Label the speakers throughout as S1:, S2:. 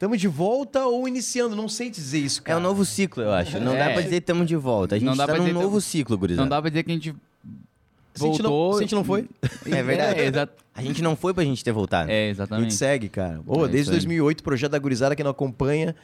S1: Estamos de volta ou iniciando? Não sei dizer isso,
S2: É
S1: cara.
S2: um novo ciclo, eu acho. Não
S3: É.
S2: dá pra dizer que estamos de volta. A gente
S3: Não dá
S2: tá
S3: pra
S2: num novo
S3: tamo-
S2: ciclo, gurizada.
S3: Não dá pra dizer que a gente
S1: Se a gente não-
S3: voltou...
S1: se a gente não foi,
S2: É verdade.
S3: É, exa-
S2: A gente não foi pra gente ter voltado.
S3: é,
S1: a gente
S3: exatamente.
S1: segue, cara. Ô,
S3: É
S1: desde
S3: isso aí.
S1: 2008, o projeto da gurizada que não acompanha.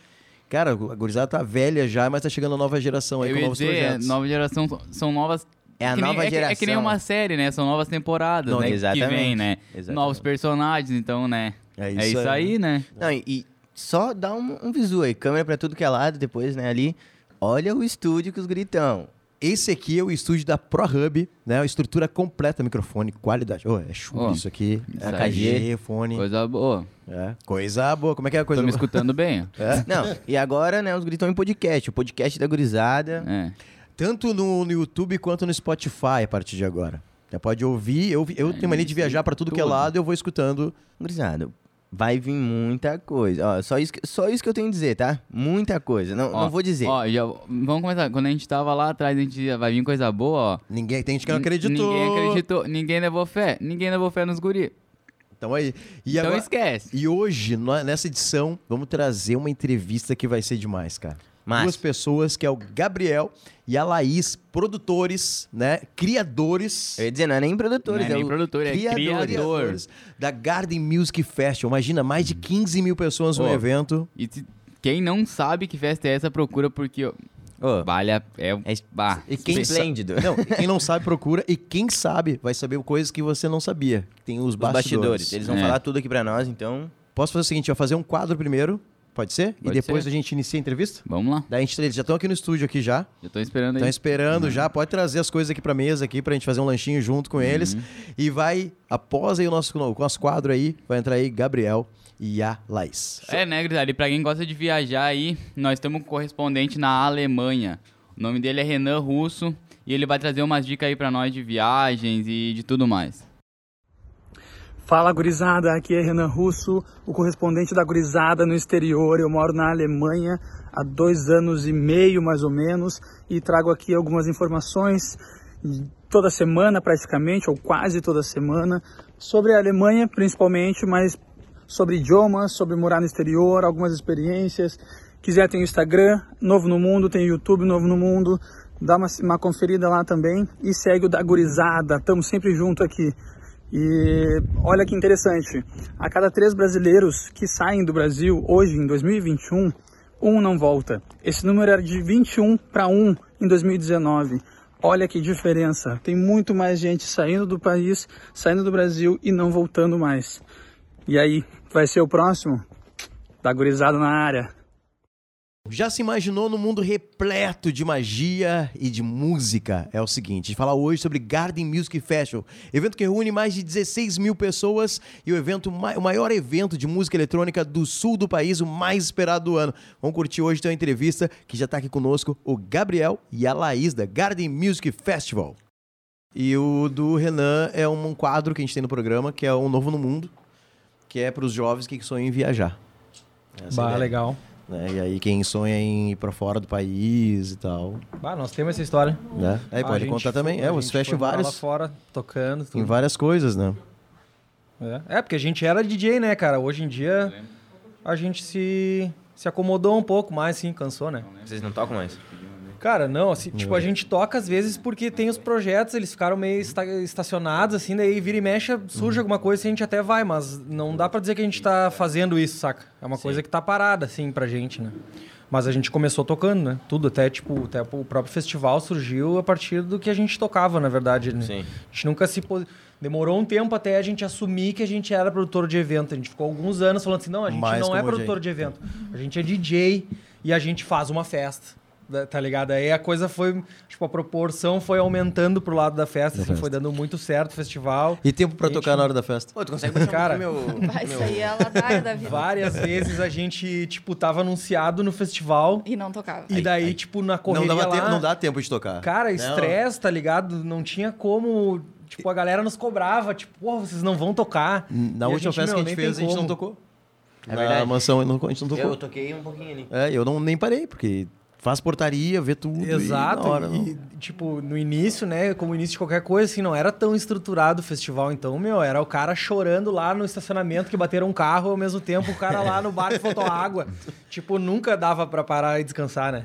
S1: Cara, a gurizada tá velha já, mas tá chegando a nova geração aí
S3: Eu
S1: com novos
S3: dizer,
S1: projetos.
S3: nova geração são- novas...
S2: É a
S3: que nem-
S2: nova
S3: é que- É que nem
S2: geração.
S3: uma série, né? São novas temporadas,
S1: Não,
S3: né?
S2: exatamente.
S3: Que vem, né?
S2: Exatamente.
S3: Novos personagens, então, né?
S1: É
S3: É
S1: isso
S3: isso,
S1: aí.
S3: aí, né?
S2: Não, e só dá um, um visu aí. Câmera pra tudo que é lado, depois, né, ali. Olha o estúdio que os gritão.
S1: Esse aqui é o estúdio da ProHub, né? Uma estrutura completa, microfone, qualidade. Ô, é chulo
S3: Ó,
S1: isso aqui. É KG, fone.
S3: Coisa boa.
S1: É. Coisa boa. Como é que é a coisa
S3: Tô me
S1: boa?
S3: escutando bem.
S1: É.
S2: Não, e agora, né, os gritão em podcast. O podcast da gurizada.
S3: É.
S1: Tanto no, no YouTube quanto no Spotify a partir de agora. Já pode ouvir. Eu, eu tenho mania de viajar pra tudo que é
S3: tudo.
S1: lado eu vou escutando.
S2: Gurizada, vai vir muita coisa. Ó, só isso, que- só isso que eu tenho a dizer, tá? Muita coisa. Não,
S3: Ó,
S2: não vou dizer.
S3: Ó, já, vamos começar. Quando a gente tava lá atrás, a gente dizia, vai vir coisa boa, ó.
S1: Ninguém tem gente que não acreditou.
S3: Ninguém acreditou. Ninguém levou fé. Ninguém levou fé nos guri.
S1: Então aí. E,
S3: então
S1: agora-
S3: esquece.
S1: e hoje, no- nessa edição, vamos trazer uma entrevista que vai ser demais, cara.
S2: Mas-
S1: Duas pessoas, que é o Gabriel e a Laís, produtores, né? Criadores.
S2: Eu ia dizer, não é nem produtores,
S3: Não é nem
S2: o
S3: produtor, é criador.
S1: criadores da Garden Music Festival. Imagina, mais de 15 mil pessoas no
S3: Ô.
S1: evento.
S3: E quem não sabe que festa é essa, procura porque
S2: Ô,
S3: vale a... É,
S2: é
S3: bah,
S1: E quem
S2: esplêndido.
S1: Não, quem não sabe, procura. E quem sabe, vai saber coisas que você não sabia. Tem os
S2: Os
S1: bastidores.
S2: bastidores. Eles vão
S3: É.
S2: falar tudo aqui pra nós, então...
S1: Posso fazer o seguinte, vai fazer um quadro primeiro, pode ser? e
S3: Pode
S1: depois
S3: ser.
S1: a gente inicia a entrevista?
S3: Vamos lá.
S1: Daí a gente, eles já estão aqui no estúdio aqui já.
S3: Eu tô esperando
S1: Estão
S3: aí.
S1: esperando já, pode trazer as coisas aqui pra mesa aqui pra gente fazer um lanchinho junto com eles. E vai, após aí o nosso, o nosso quadro aí, vai entrar aí Gabriel e a Laís.
S3: É, né, Grisali? Pra quem gosta de viajar aí, nós temos um correspondente na Alemanha. O nome dele é Renan Russo e ele vai trazer umas dicas aí pra nós de viagens e de tudo mais.
S4: Fala gurizada, aqui é Renan Russo, o correspondente da gurizada no exterior. Eu moro na Alemanha há dois anos e meio mais ou menos e trago aqui algumas informações toda semana praticamente, ou quase toda semana, sobre a Alemanha principalmente, mas sobre idiomas, sobre morar no exterior, algumas experiências. Quiser tem o Instagram, Novo no Mundo, tem o YouTube Novo no Mundo, dá uma, uma conferida lá também e segue o da gurizada, estamos sempre junto aqui. E olha que interessante, a cada três brasileiros que saem do Brasil hoje, em 2021, um não volta. Esse número era de 21 para 1 em 2019. Olha que diferença. Tem muito mais gente saindo do país, saindo do Brasil e não voltando mais. E aí, vai ser o próximo? Da gurizada na área.
S1: Já se imaginou no mundo repleto de magia e de música? É o seguinte, a gente fala hoje sobre Garden Music Festival, evento que reúne mais de 16 mil pessoas e o evento o maior evento de música eletrônica do sul do país, o mais esperado do ano. Vamos curtir hoje então a entrevista que já está aqui conosco, o Gabriel e a Laís da Garden Music Festival. E o do Renan é um quadro que a gente tem no programa, que é o Novo no Mundo, que é para os jovens que sonham em viajar. Essa é
S5: Bah,
S1: ideia
S5: legal.
S1: Né? E aí quem sonha em ir pra fora do país e tal,
S5: Bah, nós temos essa história.
S1: né? Aí
S5: Ah, a
S1: pode
S5: gente
S1: contar também. É, você
S5: gente
S1: fecha
S5: foi
S1: em
S5: morar
S1: vários,
S5: lá fora, tocando,
S1: em
S5: tudo.
S1: várias coisas, né?
S5: É. É, porque a gente era DJ, né, cara? Hoje em dia a gente se, se acomodou um pouco mais, sim, cansou, né?
S2: Vocês não tocam mais?
S5: Cara, não, assim, tipo, a gente toca às vezes porque tem os projetos, eles ficaram meio esta- estacionados, assim, daí vira e mexe, surge alguma coisa e a gente até vai, mas não dá pra dizer que a gente tá fazendo isso, saca? É uma coisa que tá parada, assim, pra gente, né? Mas a gente começou tocando, né? Tudo, até, tipo, até o próprio festival surgiu a partir do que a gente tocava, na verdade, né?
S2: Sim.
S5: A gente nunca se... pos- Demorou um tempo até a gente assumir que a gente era produtor de evento. A gente ficou alguns anos falando assim, não, a gente
S1: Mais
S5: não é produtor de evento. A gente é DJ e a gente faz uma festa. Da- Tá ligado? Aí a coisa foi, tipo, a proporção foi aumentando pro lado da festa, assim, foi dando muito certo o festival.
S1: E tempo pra
S5: Gente,
S1: tocar na hora da festa?
S2: Pô, tu consegue baixar
S5: Cara,
S2: um meu...
S6: Vai sair a ladaia da vida.
S5: Várias vezes a gente, tipo, tava anunciado no festival
S6: E não tocava.
S5: e daí, tipo, na
S1: Não,
S5: correria
S1: dava
S5: lá...
S1: tempo, não dá tempo de tocar.
S5: Cara,
S1: Não.
S5: estresse, tá ligado? Não tinha como... Tipo, a galera nos cobrava, tipo, pô, vocês não vão tocar.
S1: Na
S5: E
S1: última
S5: gente,
S1: festa que a
S5: meu,
S1: gente fez, a gente não
S5: como.
S1: tocou.
S2: É
S1: Na
S2: verdade.
S1: mansão a gente não tocou.
S2: Eu toquei um pouquinho ali.
S1: É, eu não, nem parei, porque faz portaria, vê tudo.
S5: Exato.
S1: E, hora,
S5: e, tipo, no início, né? Como início de qualquer coisa, assim, não era tão estruturado o festival. Então, meu, era o cara chorando lá no estacionamento que bateram um carro ao mesmo tempo o cara lá no bar que faltou água. tipo, nunca dava pra parar e descansar, né?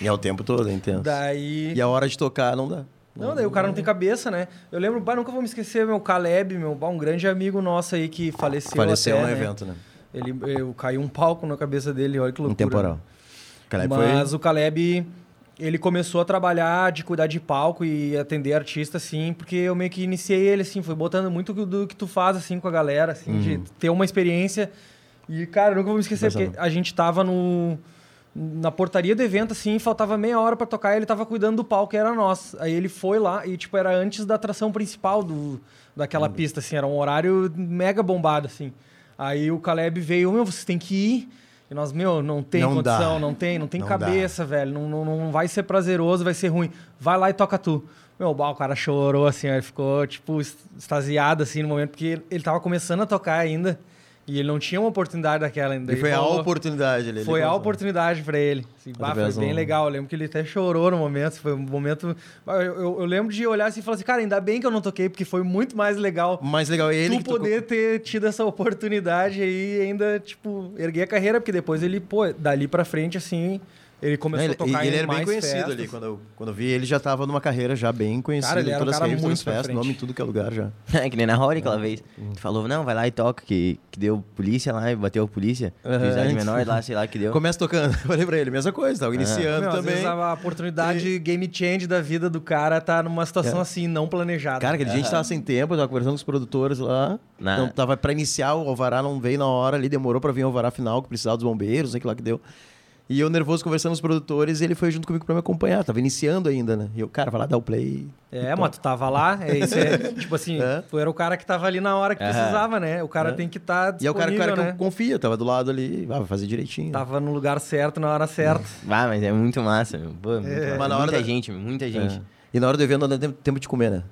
S1: E é o tempo todo, é intenso.
S5: Daí.
S1: E a hora de tocar não dá.
S5: Não, daí o cara não tem cabeça, né? Eu lembro, bah, nunca vou me esquecer, meu Caleb, meu, bah, um grande amigo nosso aí que faleceu.
S1: Faleceu
S5: até,
S1: no
S5: né?
S1: evento, né?
S5: Ele, eu, caiu um palco na cabeça dele, olha que
S1: Um
S5: loucura.
S1: temporal. Caleb
S5: Mas
S1: foi...
S5: o Caleb, ele começou a trabalhar de cuidar de palco e atender artista, assim, porque eu meio que iniciei ele, assim, foi botando muito do que tu faz, assim, com a galera, assim, de
S1: Uhum.
S5: ter uma experiência. E, cara, nunca vou me esquecer, porque a gente tava no... Na portaria do evento, assim, faltava meia hora pra tocar e ele tava cuidando do palco, que era nosso. Aí ele foi lá e, tipo, era antes da atração principal do, daquela
S1: Uhum.
S5: pista, assim, era um horário mega bombado, assim. Aí o Caleb veio, meu, vocês têm que ir. E nós, meu, não tem
S1: Não dá.
S5: condição, não tem, não tem
S1: Não
S5: cabeça, velho. Não, não, não vai ser prazeroso, vai ser ruim. Vai lá e toca tu. Meu, o cara chorou, assim, ele ficou, tipo, extasiado, assim, no momento, porque ele tava começando a tocar ainda. E ele não tinha uma oportunidade daquela ainda.
S1: E foi a
S5: rolou-
S1: oportunidade ali.
S5: Foi
S1: ele
S5: a oportunidade pra ele. Assim, bah, foi bem
S1: do-
S5: legal. Eu lembro que ele até chorou no momento. Foi um momento. Eu, eu- eu lembro de olhar assim e falar assim, cara, ainda bem que eu não toquei, porque foi muito mais legal
S1: Mais legal ele
S5: tu
S1: que tocou-
S5: poder ter tido essa oportunidade aí e ainda, tipo, erguer a carreira, porque depois ele, pô, dali pra frente, assim, ele começou
S1: Ele,
S5: a tocar
S1: e ele
S5: em
S1: era bem conhecido
S5: festas.
S1: ali. Quando eu, quando eu vi ele, já tava numa carreira já bem conhecido.
S5: Cara, ele era um
S1: todas as
S5: cara
S1: raves, todas
S5: muito
S1: as
S5: pra
S1: festas, nome em tudo que é lugar já.
S2: É que nem na Rory aquela vez. Tu falou, não, vai lá e toca, que, que deu polícia lá e bateu a polícia.
S1: Aham.
S2: Juizade menor lá, sei lá, que deu.
S1: Começa tocando. Eu falei pra ele, mesma coisa, tava iniciando
S5: Meu, às
S1: também.
S5: vezes a oportunidade game change da vida do cara tá numa situação
S1: É.
S5: assim, não planejada.
S1: Cara, aquele dia a gente tava sem tempo, tava conversando com os produtores lá.
S2: Na-
S1: Então tava pra iniciar, o Alvará não veio na hora ali, demorou pra vir o Alvará final, que precisava dos bombeiros, sei que lá que deu. E eu nervoso conversando com os produtores, e ele foi junto comigo pra me acompanhar. Tava iniciando ainda, né? E eu, cara, vai lá dar o play.
S5: É, mas tu tava lá, é, isso é, tipo assim,
S1: É.
S5: tu era o cara que tava ali na hora que precisava, né? O cara tem que estar
S1: E é o cara,
S5: disponível,
S1: cara que
S5: né?
S1: eu confia, tava do lado ali, ah, vai fazer direitinho.
S5: Tava no lugar certo, na hora certa.
S2: Ah, mas é muito massa, meu. Pô, muito massa.
S1: Mas na hora
S2: muita
S1: da-
S2: gente, muita gente.
S1: É. E na hora do evento não dá tempo- tempo de comer, né?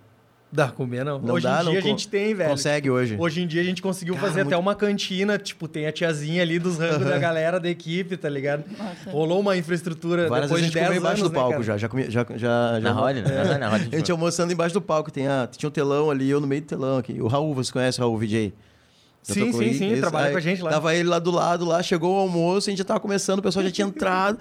S5: Dá comer, não.
S1: Não
S5: hoje
S1: dá,
S5: em dia
S1: não
S5: a gente tem, velho.
S1: Consegue hoje.
S5: Hoje em dia a gente conseguiu
S1: Cara,
S5: fazer até
S1: muito-
S5: uma cantina, tipo, tem a tiazinha ali dos rangos da galera da equipe, tá ligado? Rolou uma infraestrutura
S1: Várias
S5: depois
S1: vezes
S5: de
S1: a gente
S5: 10
S1: comeu embaixo
S5: anos,
S1: do
S5: né,
S1: palco
S5: cara?
S1: já. Já, comi, já, já, já
S2: Na Rory, né?
S1: É.
S2: Na Rory
S1: A gente almoçando embaixo do palco. Tem a, tinha um telão ali, eu no meio do telão aqui. O Raul, você conhece o Raul VJ?
S5: Sim, sim,
S1: aí?
S5: sim,
S1: Esse-
S5: trabalha
S1: aí
S5: com a gente lá.
S1: Tava ele lá do lado, lá, chegou o almoço, a gente já tava começando, o pessoal já tinha entrado.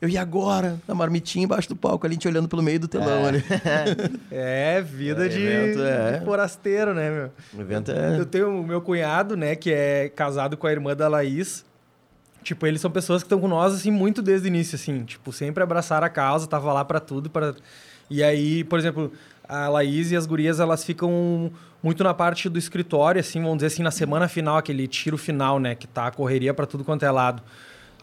S1: Eu, e agora? Na marmitinha embaixo do palco, ali, a gente olhando pelo meio do telão ali.
S5: É, vida
S1: É,
S5: de,
S1: evento, é.
S5: de forasteiro, né, meu?
S1: O evento é...
S5: Eu tenho o meu cunhado, né, que é casado com a irmã da Laís. Tipo, eles são pessoas que estão com nós, assim, muito desde o início, assim. Tipo, sempre abraçaram a causa, tava lá pra tudo. Pra... E aí, por exemplo, a Laís e as gurias, elas ficam muito na parte do escritório, assim, vamos dizer assim, na semana final, aquele tiro final, né, que tá a correria pra tudo quanto é lado.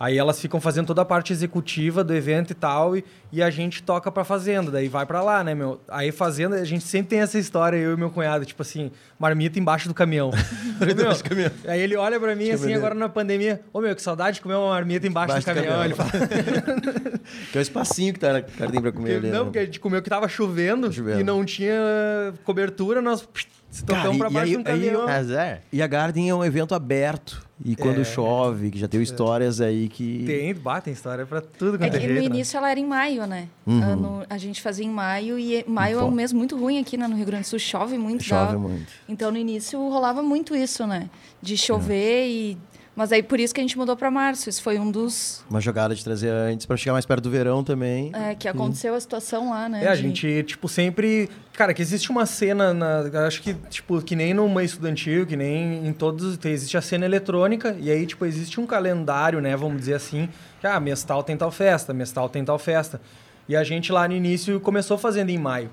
S5: Aí elas ficam fazendo toda a parte executiva do evento e tal, e, e a gente toca pra fazenda, daí vai pra lá, né, meu? Aí fazenda, a gente sempre tem essa história, eu e meu cunhado, tipo assim, marmita embaixo do caminhão. Meu, Aí ele olha pra mim assim, agora na pandemia, ô meu, que saudade de comer uma marmita embaixo,
S1: Embaixo
S5: do
S1: do
S5: caminhão.
S1: caminhão.
S5: Ele fala,
S1: Que é o espacinho que tá, o cara tem pra comer
S5: porque,
S1: ali.
S5: não,
S1: né?
S5: porque a gente comeu que tava chovendo,
S1: Chovendo.
S5: e não tinha cobertura, nós se tocamos pra
S1: e
S5: baixo
S1: aí-
S5: de um
S1: aí
S5: caminhão.
S2: Azar.
S1: E a Garden é um evento aberto. E quando
S5: É.
S1: chove, que já tem histórias aí que...
S5: Tem, bate, tem história pra tudo
S6: É
S5: quanto é,
S6: que no
S5: jeito, né?
S6: início ela era em maio, né?
S1: Uhum.
S6: Ah, no- a gente fazia em maio e maio é um mês muito ruim aqui né, no Rio Grande do Sul, chove muito.
S1: Chove
S6: dá-
S1: muito.
S6: Então no início rolava muito isso, né? De
S1: É.
S6: chover e. Mas aí por isso que a gente mudou pra março. Isso foi um dos.
S1: Uma jogada de trazer antes pra chegar mais perto do verão também.
S6: é, que aconteceu a situação lá, né?
S5: É, a
S6: de-
S5: gente, tipo, sempre. Cara, que existe uma cena na. Acho que, tipo, que nem no meio estudantil, que nem em todos. tem- Existe a cena eletrônica, e aí, tipo, existe um calendário, né? Vamos dizer assim. Que, ah, mês tal tem tal festa, mês tal tem tal festa. E a gente lá no início começou fazendo em maio.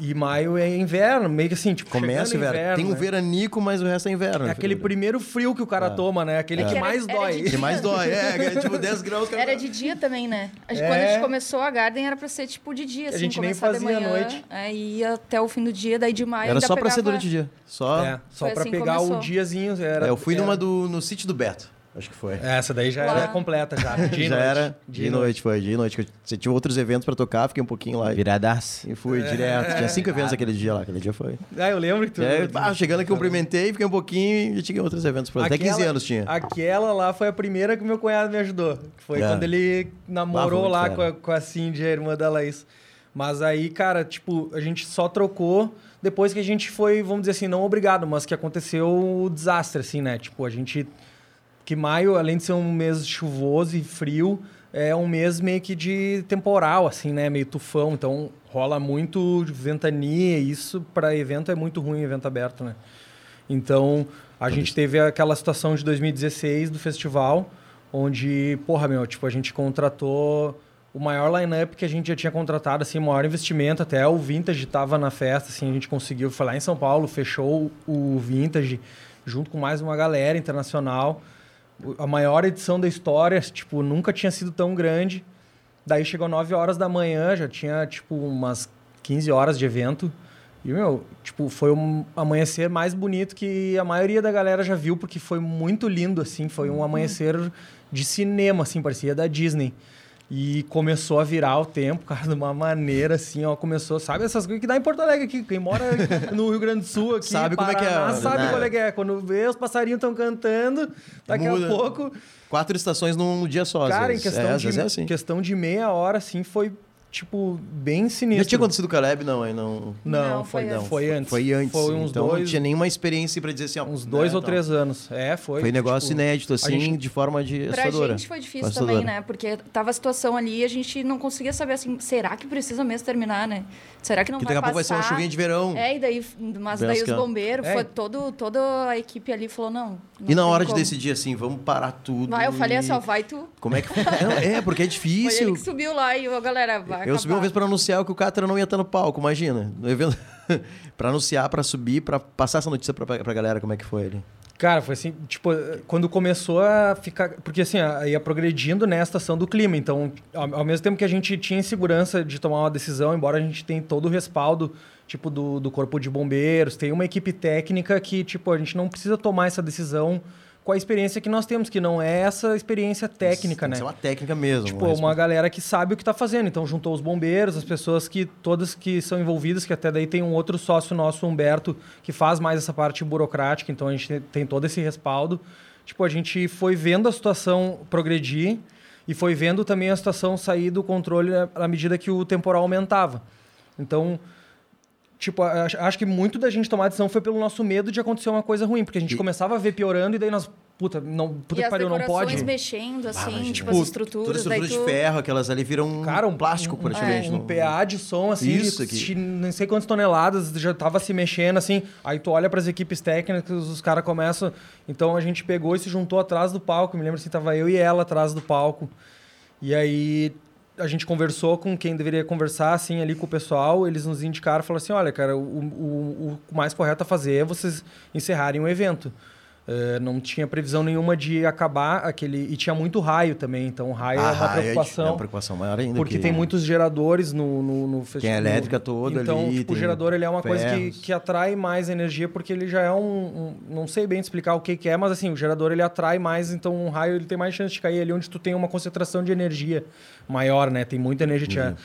S5: E maio é inverno, meio que assim, tipo,
S1: Começa o
S5: chegando
S1: inverno. Tem um
S5: né?
S1: veranico, mas o resto é inverno.
S5: É aquele primeiro frio que o cara toma, né? Aquele
S6: É
S5: que
S6: que era-
S5: mais
S6: era
S5: dói.
S1: Que mais dói, é, é tipo 10 graus. cara.
S6: Era de dia também, né? A gente-
S5: É.
S6: Quando a gente começou a Garden era pra ser tipo de dia, assim,
S5: gente nem
S6: começar de
S5: fazia à
S6: manhã,
S5: noite.
S6: É, e ia até o fim do dia, daí de maio
S1: Era
S6: ainda
S1: só pra ser
S6: pegava-
S1: durante o dia. Só.
S5: É, só
S6: Foi
S5: pra
S6: assim
S5: pegar o
S6: começou.
S5: diazinho. Era,
S1: É, eu fui
S5: era-
S1: numa do, no sítio do Beto. Acho que foi.
S5: Essa daí já
S6: Lá.
S5: era completa já. Dia e
S1: já
S5: noite.
S1: era
S5: Dia
S1: de
S5: e
S1: noite, foi, dia e noite. eu- Você tinha outros eventos pra tocar, fiquei um pouquinho lá
S2: Viradaço.
S1: e fui direto. Tinha cinco eventos aquele dia lá, aquele dia foi.
S5: Ah, eu lembro que tu...
S1: É, ah, chegando aqui, cumprimentei, fiquei um pouquinho e tinha outros eventos pra Até 15 anos tinha.
S5: Aquela lá foi a primeira que meu cunhado me ajudou. que Foi
S1: É.
S5: quando ele namorou lá
S1: fera.
S5: com a, com a Cindy, a irmã da Laís. Mas aí, cara, tipo, a gente só trocou depois que a gente foi, vamos dizer assim, não obrigado, mas que aconteceu o desastre, assim, né? Tipo, a gente. Que maio, além de ser um mês chuvoso e frio, é um mês meio que de temporal, assim, né? Meio tufão. Então rola muito ventania. E isso, para evento, é muito ruim, evento aberto, né? Então, a gente teve aquela situação de 2016 do festival, onde, porra, meu, tipo, a gente contratou o maior line-up que a gente já tinha contratado, assim, o maior investimento, até o Vintage estava na festa, assim, a gente conseguiu, foi lá em São Paulo, fechou o Vintage, junto com mais uma galera internacional, a maior edição da história, tipo, nunca tinha sido tão grande, daí chegou 9 horas da manhã, já tinha, tipo, umas 15 horas de evento, e, meu, tipo, foi um amanhecer mais bonito que a maioria da galera já viu, porque foi muito lindo, assim. Foi um amanhecer de cinema, assim, parecia da Disney. E começou a virar o tempo, cara, de uma maneira assim, ó. Começou, sabe essas coisas que dá em Porto Alegre aqui. Quem mora no Rio Grande do Sul aqui,
S1: Sabe como é que é,
S5: Paraná,
S1: né?
S5: sabe qual é que é. Quando vê, os passarinhos estão cantando, daqui
S1: Muda.
S5: a pouco...
S1: Quatro estações num dia só.
S5: Cara, em questão,
S1: é,
S5: de,
S1: é assim.
S5: questão de meia hora, assim, foi, tipo, bem
S1: Já
S5: sinistro.
S1: tinha acontecido com o Caleb? Não, aí não.
S5: Não,
S6: Não,
S5: foi,
S6: foi
S5: não,
S6: antes.
S5: foi antes.
S1: Foi antes.
S5: Foi uns
S1: então
S5: dois,
S1: não tinha nenhuma experiência pra dizer assim, ó.
S5: uns dois
S1: né,
S5: ou
S1: tal.
S5: três anos. É, foi.
S1: Foi negócio
S5: tipo,
S1: inédito, assim,
S5: gente-
S1: de forma de
S6: Pra
S1: assustadora.
S6: gente foi difícil também, né? Porque tava a situação ali e a gente não conseguia saber assim, será que precisa mesmo terminar, né? Será que não
S1: Que
S6: vai
S1: daqui a pouco vai ser uma chuvinha de verão.
S6: É, e daí, mas daí os
S1: é.
S6: bombeiros,
S5: É.
S6: foi todo, toda a equipe ali falou, não. Não
S1: E na hora de
S6: como.
S1: decidir assim, vamos parar tudo.
S6: Vai, eu falei assim, ó, vai tu.
S1: Como é que. É, porque é
S6: Foi ele
S1: difícil.
S6: que subiu lá e a galera vai
S1: Eu subi uma
S6: acabar.
S1: vez pra anunciar que o Catra não ia estar no palco, imagina. No evento. pra anunciar, pra subir, pra passar essa notícia pra, pra galera como é que foi ali.
S5: Cara, foi assim, tipo, quando começou a ficar. Porque assim, ia progredindo né, a estação do clima. Então, ao, ao mesmo tempo que a gente tinha insegurança de tomar uma decisão, embora a gente tenha todo o respaldo, tipo, do, do corpo de bombeiros, tem uma equipe técnica que, tipo, a gente não precisa tomar essa decisão com a experiência que nós temos, que não é essa experiência técnica,
S1: que
S5: né?
S1: ser uma técnica mesmo.
S5: Tipo, uma galera que sabe o que está fazendo. Então, juntou os bombeiros, as pessoas que todas que são envolvidas, que até daí tem um outro sócio nosso, Humberto, que faz mais essa parte burocrática. Então, a gente tem- tem todo esse respaldo. Tipo, a gente foi vendo a situação progredir e foi vendo também a situação sair do controle né, à medida que o temporal aumentava. Então, tipo, acho, acho que muito da gente tomar a decisão foi pelo nosso medo de acontecer uma coisa ruim, porque a gente
S1: E-
S5: começava a ver piorando e daí nós, puta, não, puta
S6: e
S5: que
S6: as
S5: pariu, não pode.
S6: mexendo, assim,
S1: imagina.
S6: tipo, as estruturas.
S1: Toda estrutura
S6: daí
S1: de
S6: tu...
S1: ferro, aquelas ali viram
S5: Cara, um
S1: plástico praticamente.
S5: Um,
S1: não-
S5: PA de som, assim,
S1: Isso aqui.
S5: de não sei quantas toneladas, já tava se mexendo, assim. Aí tu olha pras equipes técnicas, os caras começam. Então a gente pegou e se juntou atrás do palco. Me lembro assim, tava eu e ela atrás do palco. E aí a gente conversou com quem deveria conversar, assim, ali com o pessoal. Eles nos indicaram, falaram assim: olha, cara, o, o, o mais correto a fazer é vocês encerrarem o evento. Eh, não tinha previsão nenhuma de acabar aquele. E tinha muito raio também, então raio é
S1: Ah,
S5: uma
S1: é dif-
S5: preocupação.
S1: É uma preocupação maior ainda.
S5: Porque
S1: que-
S5: tem muitos geradores no, no, no festival.
S1: Tem a elétrica toda
S5: então,
S1: ali,
S5: tipo, o gerador ele é uma coisa que,
S1: ferros.
S5: que atrai mais energia, porque ele já é um, um- Não sei bem explicar o que, que é, mas assim, o gerador ele atrai mais, então um raio ele tem mais chance de cair ali onde tu tem uma concentração de energia maior, né? Tem muita energia.
S1: Uhum.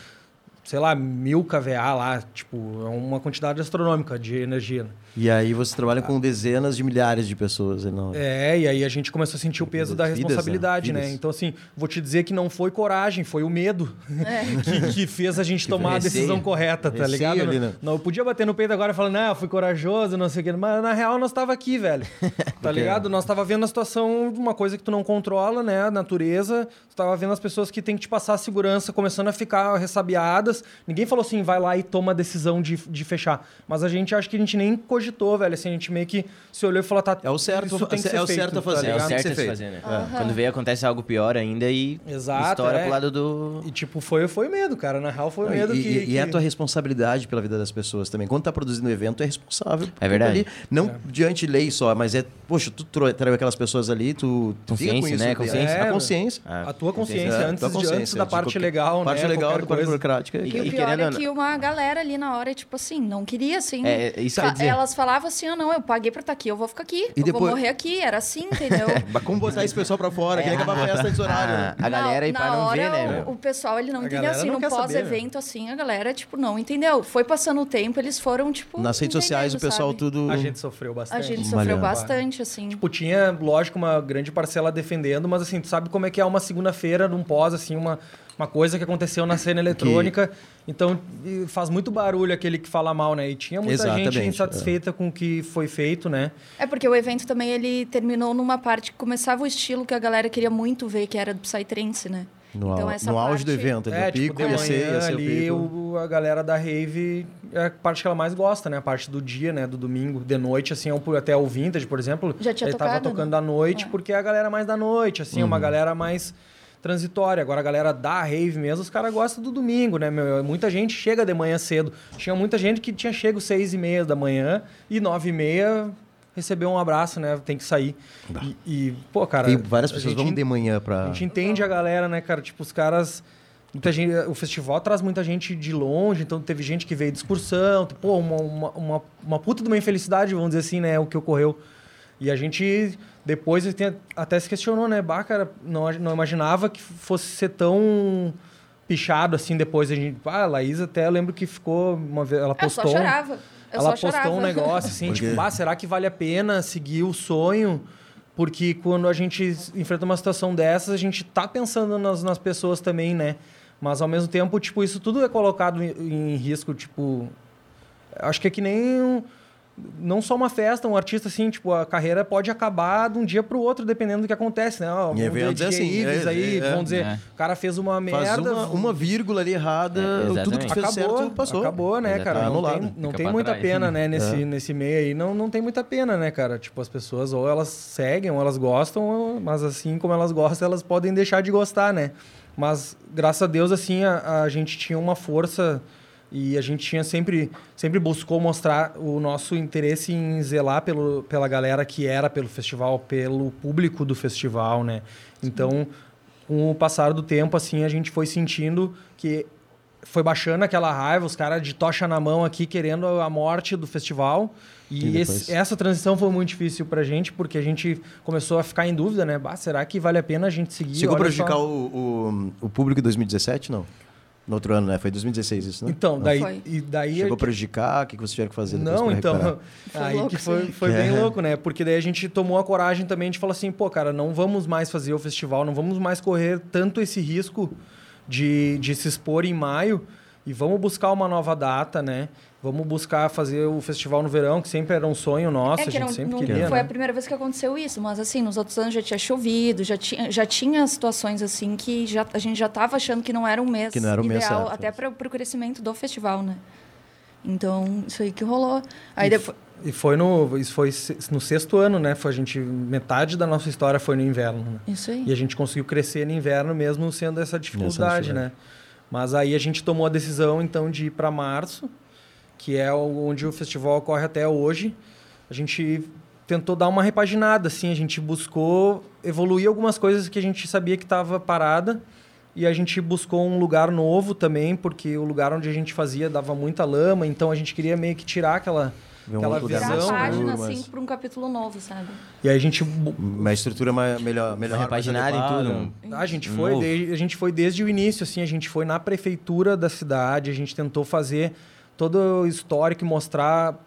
S5: Sei lá, mil kVA lá, tipo, é uma quantidade astronômica de energia. né?
S1: E aí você trabalha com dezenas de milhares de pessoas. Não...
S5: É, e aí a gente começou a sentir o peso da
S1: Vidas, né?
S5: responsabilidade, né?
S1: Vidas.
S5: Então, assim, vou te dizer que não foi coragem, foi o medo que, que fez a gente tomar a decisão correta, tá
S1: Receio
S5: ligado?
S1: ali,
S5: não,
S1: né?
S5: não, eu podia bater no peito agora e falar, não, eu fui corajoso, não sei o quê. Mas na real nós tava aqui, velho. Tá ligado? Nós tava vendo a situação de uma coisa que tu não controla, né? A natureza. Tu tava vendo as pessoas que tem que te passar a segurança começando a ficar ressabiadas. Ninguém falou assim, vai lá e toma a decisão de, de fechar. Mas a gente acho que a gente nem cogitou, velho. Assim, a gente meio que se olhou e falou, tá.
S1: É o certo,
S5: isso tem que
S1: é
S5: ser
S1: o
S5: feito,
S1: certo a
S5: tá
S1: fazer.
S2: É o
S1: tem que
S2: certo a se fazer, né? Quando vê, acontece algo pior ainda e
S5: Exato,
S2: estoura
S5: é.
S2: pro lado do...
S5: E tipo, foi, foi medo, cara. Na real, foi
S1: Não,
S5: medo
S1: e,
S5: que.
S1: e- e é a
S5: que-
S1: tua responsabilidade pela vida das pessoas também. Quando tá produzindo um evento, é responsável.
S2: É verdade.
S1: Ali. Não diante de lei só, mas é, poxa, tu traiu aquelas pessoas ali, tu,
S2: Consciência,
S1: isso.
S2: né?
S1: É,
S2: Consciência.
S1: A consciência.
S2: Ah,
S5: A tua consciência,
S1: É,
S5: antes,
S1: tua
S5: de-
S1: consciência,
S5: antes da
S1: de
S5: parte
S1: qualquer-
S5: legal,
S1: parte
S5: né?
S1: legal
S5: qualquer
S1: da parte burocrática que-
S6: E o
S2: E
S6: pior
S2: querendo
S6: é que uma galera ali na hora, tipo assim, não queria, assim.
S2: É, é, isso
S6: Fa-
S2: dizer-
S6: Elas falavam assim, ah, não, eu paguei pra estar aqui, eu vou ficar aqui. eu
S1: depois-
S6: vou morrer aqui. Era assim, entendeu?
S1: Mas como botar esse pessoal pra fora? Queria acabar a festa antes horário. né?
S2: A galera aí pra não
S6: hora,
S2: ver, né?
S6: o- pessoal, ele não
S5: A
S6: entendeu assim,
S5: não
S6: no pós-evento, assim, a galera, tipo, não entendeu. Foi passando o tempo, eles foram, tipo.
S1: Nas redes sociais, o pessoal
S6: sabe?
S1: tudo...
S5: A gente sofreu bastante.
S6: A gente
S1: Malhando.
S6: sofreu bastante, assim.
S5: Tipo, tinha, lógico, uma grande parcela defendendo, mas assim, tu sabe como é que é uma segunda-feira num pós, assim, uma, uma coisa que aconteceu na cena eletrônica. Então, faz muito barulho aquele que fala mal, né? E tinha muita
S1: Exatamente,
S5: gente insatisfeita com o que foi feito, né?
S6: É porque o evento também ele terminou numa parte que começava o estilo que a galera queria muito ver, que era do Psytrance, né?
S1: No,
S6: Então, essa
S1: no auge do
S6: parte-
S1: evento, ali,
S5: É,
S1: o
S5: tipo,
S1: pico
S5: de
S1: ia ser, ia ser o
S5: ali,
S1: pico.
S5: o- a galera da rave é a parte que ela mais gosta, né? A parte do dia, né? Do domingo, de noite, assim, ao- até o Vintage, por exemplo.
S6: Já tinha
S5: ele tava
S6: tocado,
S5: tocando
S6: né?
S5: à noite,
S6: É.
S5: porque é a galera mais da noite, assim, uma
S1: Uhum.
S5: galera mais transitória. Agora a galera da rave mesmo, os caras gostam do domingo, né? Meu? Muita gente chega de manhã cedo. Tinha muita gente que tinha chego seis e meia da manhã e nove e meia recebeu um abraço, né? Tem que sair. E, e, pô, cara...
S1: Tem várias pessoas vão de manhã pra...
S5: a gente entende a galera, né, cara? Tipo, os caras. Muita gente, o festival traz muita gente de longe, então teve gente que veio de excursão. Pô, uma, uma, uma, uma puta de uma infelicidade, vamos dizer assim, né? O que ocorreu. E a gente depois tem- até se questionou, né? Bah, cara, não, não imaginava que fosse ser tão pichado assim depois. A gente, ah, a Laís até eu lembro que ficou uma vez. Ela
S6: Eu só
S5: postou. um-
S6: chorava. Eu
S5: ela
S6: só
S5: postou
S6: chorava.
S5: um negócio assim,
S1: Porque-
S5: tipo, ah, será que vale a pena seguir o sonho? Porque quando a gente enfrenta uma situação dessas, a gente tá pensando nas, nas pessoas também, né? Mas ao mesmo tempo, tipo, isso tudo é colocado em, em risco, tipo. Acho que é que nem. um- não só uma festa, um artista assim, tipo, a carreira pode acabar de um dia pro outro, dependendo do que acontece, né? Ó, vamos
S1: eventos
S5: dizer,
S1: é assim,
S5: Ives
S1: é,
S5: aí,
S1: é,
S5: vamos dizer,
S3: é.
S5: o cara fez uma
S1: Faz
S5: merda.
S1: uma, uma vírgula ali errada,
S2: É,
S1: tudo que tu fez
S5: acabou,
S1: certo passou.
S5: Acabou, né, cara? Não
S1: Anulado.
S5: tem, não
S3: Fica
S5: tem muita
S3: trás.
S5: pena, né, nesse,
S1: É.
S5: nesse meio aí. Não, não tem muita pena, né, cara? Tipo, as pessoas ou elas seguem, ou elas gostam, mas assim como elas gostam, elas podem deixar de gostar, né? Mas, graças a Deus, assim, a, a gente tinha uma força e a gente tinha sempre, sempre buscou mostrar o nosso interesse em zelar pelo, pela galera que era pelo festival, pelo público do festival, né? Então, com o passar do tempo, assim, a gente foi sentindo que foi baixando aquela raiva, os caras de tocha na mão aqui querendo a morte do festival.
S1: E
S5: E, esse- essa transição foi muito difícil pra gente, porque a gente começou a ficar em dúvida, né? Bah, será que vale a pena a gente seguir?
S1: Chegou a prejudicar
S5: só.
S1: o, o, o público em 2017, não? No outro ano, né? Foi 2016 isso, né?
S5: Então, daí,
S6: Foi.
S5: e daí
S1: Chegou a prejudicar? O que que vocês tiveram que fazer
S5: Não, então.
S1: recuperar?
S5: Aí
S6: louco
S5: que foi, foi
S1: É.
S5: bem louco, né? Porque daí a gente tomou a coragem também de falar assim, pô, cara, não vamos mais fazer o festival, não vamos mais correr tanto esse risco de, de se expor em maio e vamos buscar uma nova data, né? Vamos buscar fazer o festival no verão, que sempre era um sonho nosso,
S6: É
S5: a
S6: que
S5: gente
S6: não,
S5: sempre
S6: não
S5: queria,
S6: foi
S5: né?
S6: a primeira vez que aconteceu isso, mas assim, nos outros anos já tinha chovido, já tinha, já tinha situações assim que já, a gente já estava achando que não era um mês
S1: Que não era mês
S6: ideal,
S1: certo.
S6: até para o crescimento do festival, né? Então, isso aí que rolou. Aí
S5: E
S6: depois...
S5: E foi no, isso foi no sexto ano, né? Foi a gente metade da nossa história foi no inverno. Né?
S6: Isso aí.
S5: E a gente conseguiu crescer no inverno mesmo sendo essa dificuldade,
S1: dificuldade.
S5: né? Mas aí a gente tomou a decisão então de ir para março, que é onde o festival ocorre até hoje. A gente tentou dar uma repaginada, assim, a gente buscou evoluir algumas coisas que a gente sabia que estava parada e a gente buscou um lugar novo também, porque o lugar onde a gente fazia dava muita lama, então a gente queria meio que tirar aquela
S1: um
S5: aquela
S1: outro lugar
S6: Virar a
S5: visão,
S6: página, assim,
S1: mas-
S6: para um capítulo novo, sabe?
S5: e aí a gente
S1: Uma estrutura mais, melhor, melhor
S2: repaginada em
S1: adequada.
S2: tudo.
S5: A gente
S2: Um
S5: foi, desde, a gente foi desde o início, assim, a gente foi na prefeitura da cidade, a gente tentou fazer todo o histórico e mostrar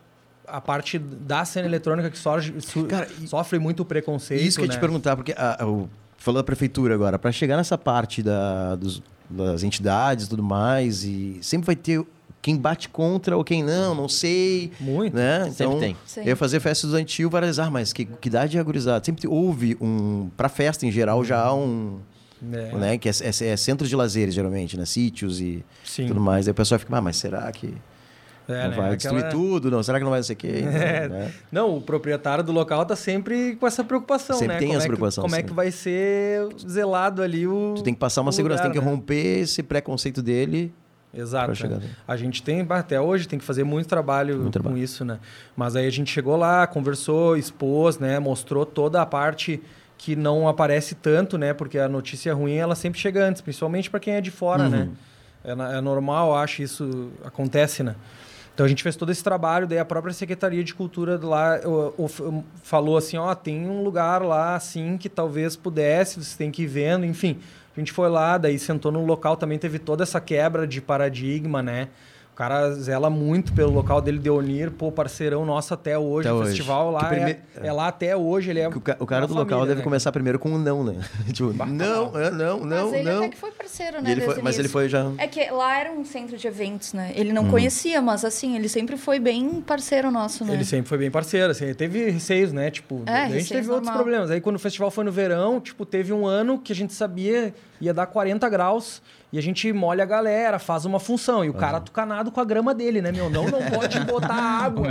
S5: a parte da cena eletrônica que sofre,
S1: Cara,
S5: sofre muito preconceito.
S1: Isso que eu ia te
S5: né?
S1: perguntar, porque a, o, falou da prefeitura agora, para chegar nessa parte da, dos- das entidades e tudo mais, e sempre vai ter quem bate contra ou quem não, não sei.
S5: Muito.
S1: Né?
S2: Sempre
S1: Então,
S2: tem.
S6: Sim.
S1: eu ia fazer festa estudantil, várias, ah, mas que, que idade é a gurizada? Sempre houve um. Pra festa em geral já há um.
S5: É,
S1: Né? Que é, é, é centro de lazeres, geralmente, né? Sítios e
S5: Sim.
S1: tudo mais. Aí o pessoal fica, ah, mas será que
S5: É,
S1: não
S5: né?
S1: vai
S5: Aquela-
S1: destruir tudo? Não, será que não vai sei o quê?
S5: É.
S1: Né?
S5: Não, o proprietário do local tá sempre com essa preocupação,
S1: Sempre
S5: né?
S1: tem
S5: como
S1: essa
S5: é que-
S1: preocupação,
S5: Como é
S1: sim.
S5: que vai ser zelado ali o.
S1: Tu tem que passar uma segurança,
S5: lugar,
S1: tem que
S5: né?
S1: romper esse preconceito dele.
S5: Exato. né? A gente tem, até hoje, tem que fazer muito trabalho
S1: Muito
S5: com
S1: trabalho.
S5: isso, né? Mas aí a gente chegou lá, conversou, expôs, né? Mostrou toda a parte que não aparece tanto, né? Porque a notícia ruim, ela sempre chega antes, principalmente para quem é de fora,
S1: Uhum.
S5: né? É, é normal, acho, isso acontece, né? Então a gente fez todo esse trabalho, daí a própria Secretaria de Cultura lá falou assim, ó, tem um lugar lá assim que talvez pudesse, você tem que ir vendo, enfim. A gente foi lá, daí sentou no local, também teve toda essa quebra de paradigma, né? O cara zela muito pelo local dele, Deonir, pô, parceirão nosso até hoje.
S1: Até
S5: o
S1: hoje.
S5: fectival lá
S1: Que prime-
S5: é, é lá até hoje, ele é
S1: o, ca- o cara do local
S5: família,
S1: deve
S5: né?
S1: começar primeiro com um não, né? tipo, não, é, não, não,
S6: mas ele
S1: não.
S6: até que foi parceiro, né?
S1: Ele foi- mas ele foi já.
S6: É que lá era um centro de eventos, né? Ele não conhecia, mas assim, ele sempre foi bem parceiro nosso, né?
S5: Ele sempre foi bem parceiro, assim, ele teve receios, né? Tipo,
S6: É,
S5: a gente teve outros
S6: normal.
S5: problemas. Aí quando o festival foi no verão, tipo, teve um ano que a gente sabia ia dar 40 graus e a gente molha a galera, faz uma função. E o cara tucanado com a grama dele, né, meu? Não, não pode botar água.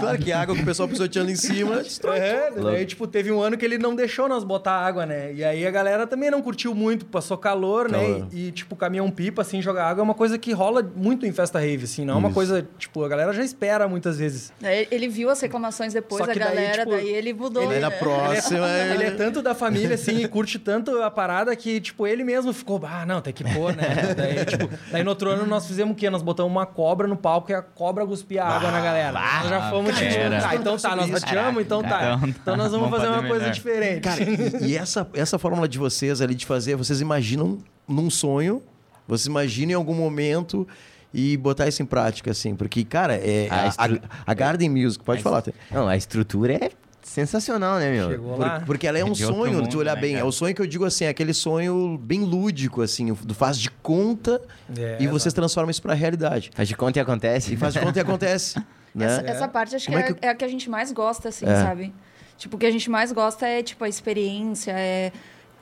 S1: Claro que a água que o pessoal pisoteando em cima destrói
S5: É,
S1: tudo.
S5: daí, tipo, teve um ano que ele não deixou nós botar água, né? E aí a galera também não curtiu muito, passou calor,
S1: Calor.
S5: né? E, e, tipo, caminhão-pipa, assim, jogar água é uma coisa que rola muito em festa rave, assim. Não é uma
S1: Isso.
S5: coisa, tipo, a galera já espera muitas vezes.
S6: Daí Ele viu as reclamações depois da
S5: que daí,
S6: galera,
S5: tipo,
S6: daí ele mudou.
S1: Aí na
S6: né?
S1: próxima.
S5: Ele é tanto da família, assim, e curte tanto a parada que, tipo, ele mesmo ficou, ah, não, tem que pôr, né? Daí, tipo, daí no outro ano nós fizemos o quê? Nós botamos uma cobra no palco e a cobra cuspia água na galera. nós já fomos, tipo, ah, então tá, nós rateamos, então tá.
S3: Então
S5: Então nós vamos
S3: vamos
S5: fazer uma
S3: fazer
S5: coisa
S3: melhor.
S5: diferente.
S1: Cara, e, e essa, essa fórmula de vocês ali de fazer, vocês imaginam num sonho, vocês imaginam em algum momento e botar isso em prática, assim, porque, cara, é,
S2: A
S1: a,
S2: estru-
S1: a- a Garden Music, pode falar. Tê.
S2: Não, a estrutura é sensacional, né, meu?
S5: Chegou
S1: Por-
S5: lá.
S1: porque ela é um sonho,
S3: mundo,
S1: de olhar
S3: né,
S1: bem.
S3: cara?
S1: É o sonho que eu digo assim, é aquele sonho bem lúdico, assim, do faz de conta
S5: É,
S1: e vocês transformam isso pra realidade.
S2: Faz de conta e acontece.
S1: E faz de conta e acontece. né?
S6: Essa, essa parte acho que é,
S1: é que-
S6: é a que a gente mais gosta, assim,
S1: É.
S6: sabe? Tipo, o que a gente mais gosta é, tipo, a experiência, é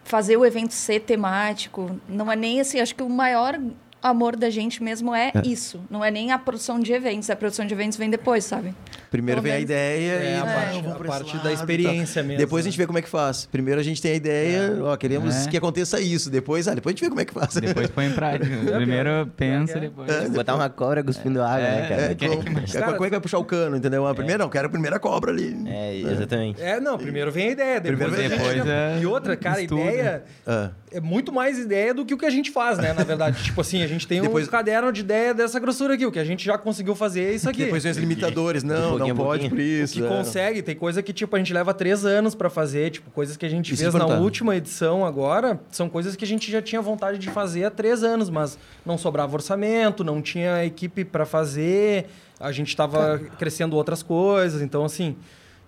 S6: fazer o evento ser temático. Não é nem assim, acho que o maior amor da gente mesmo é, isso. Não é nem a produção de eventos. A produção de eventos vem depois, sabe?
S1: Primeiro
S6: Pelo
S1: vem a ideia
S5: É,
S1: e
S5: a parte- a parte da
S1: lado
S5: experiência mesmo,
S1: Depois a
S5: né?
S1: gente vê como é que faz. Primeiro a gente tem a ideia, ó, queremos
S3: É.
S1: que aconteça isso. Depois, ah, depois a gente vê como é que faz.
S3: Depois põe em prática. Primeiro pensa,
S5: é.
S3: depois.
S2: Botar uma cobra cuspindo água, né, cara?
S1: É,
S3: é
S1: como, é, como é que vai puxar o cano, entendeu? A primeira, não, quero a primeira cobra ali.
S2: É, exatamente.
S5: É, não, primeiro vem a ideia, depois,
S1: Primeiro
S5: a
S3: depois é
S5: E outra, cara, a
S3: estudo.
S5: ideia
S1: Ah.
S5: é muito mais ideia do que o que a gente faz, né? Na verdade, tipo assim, a gente tem
S1: Depois-
S5: um caderno de ideia dessa grossura aqui. O que a gente já conseguiu fazer é isso aqui.
S1: Depois vem os limitadores. Não, não pode por
S5: O
S1: isso.
S5: que
S1: é.
S5: consegue, tem coisa que, tipo, a gente leva três anos pra fazer, tipo, coisas que a gente
S1: Isso
S5: fez
S1: é
S5: na última edição agora, são coisas que a gente já tinha vontade de fazer há três anos, mas não sobrava orçamento, não tinha equipe pra fazer, a gente tava crescendo outras coisas, então, assim,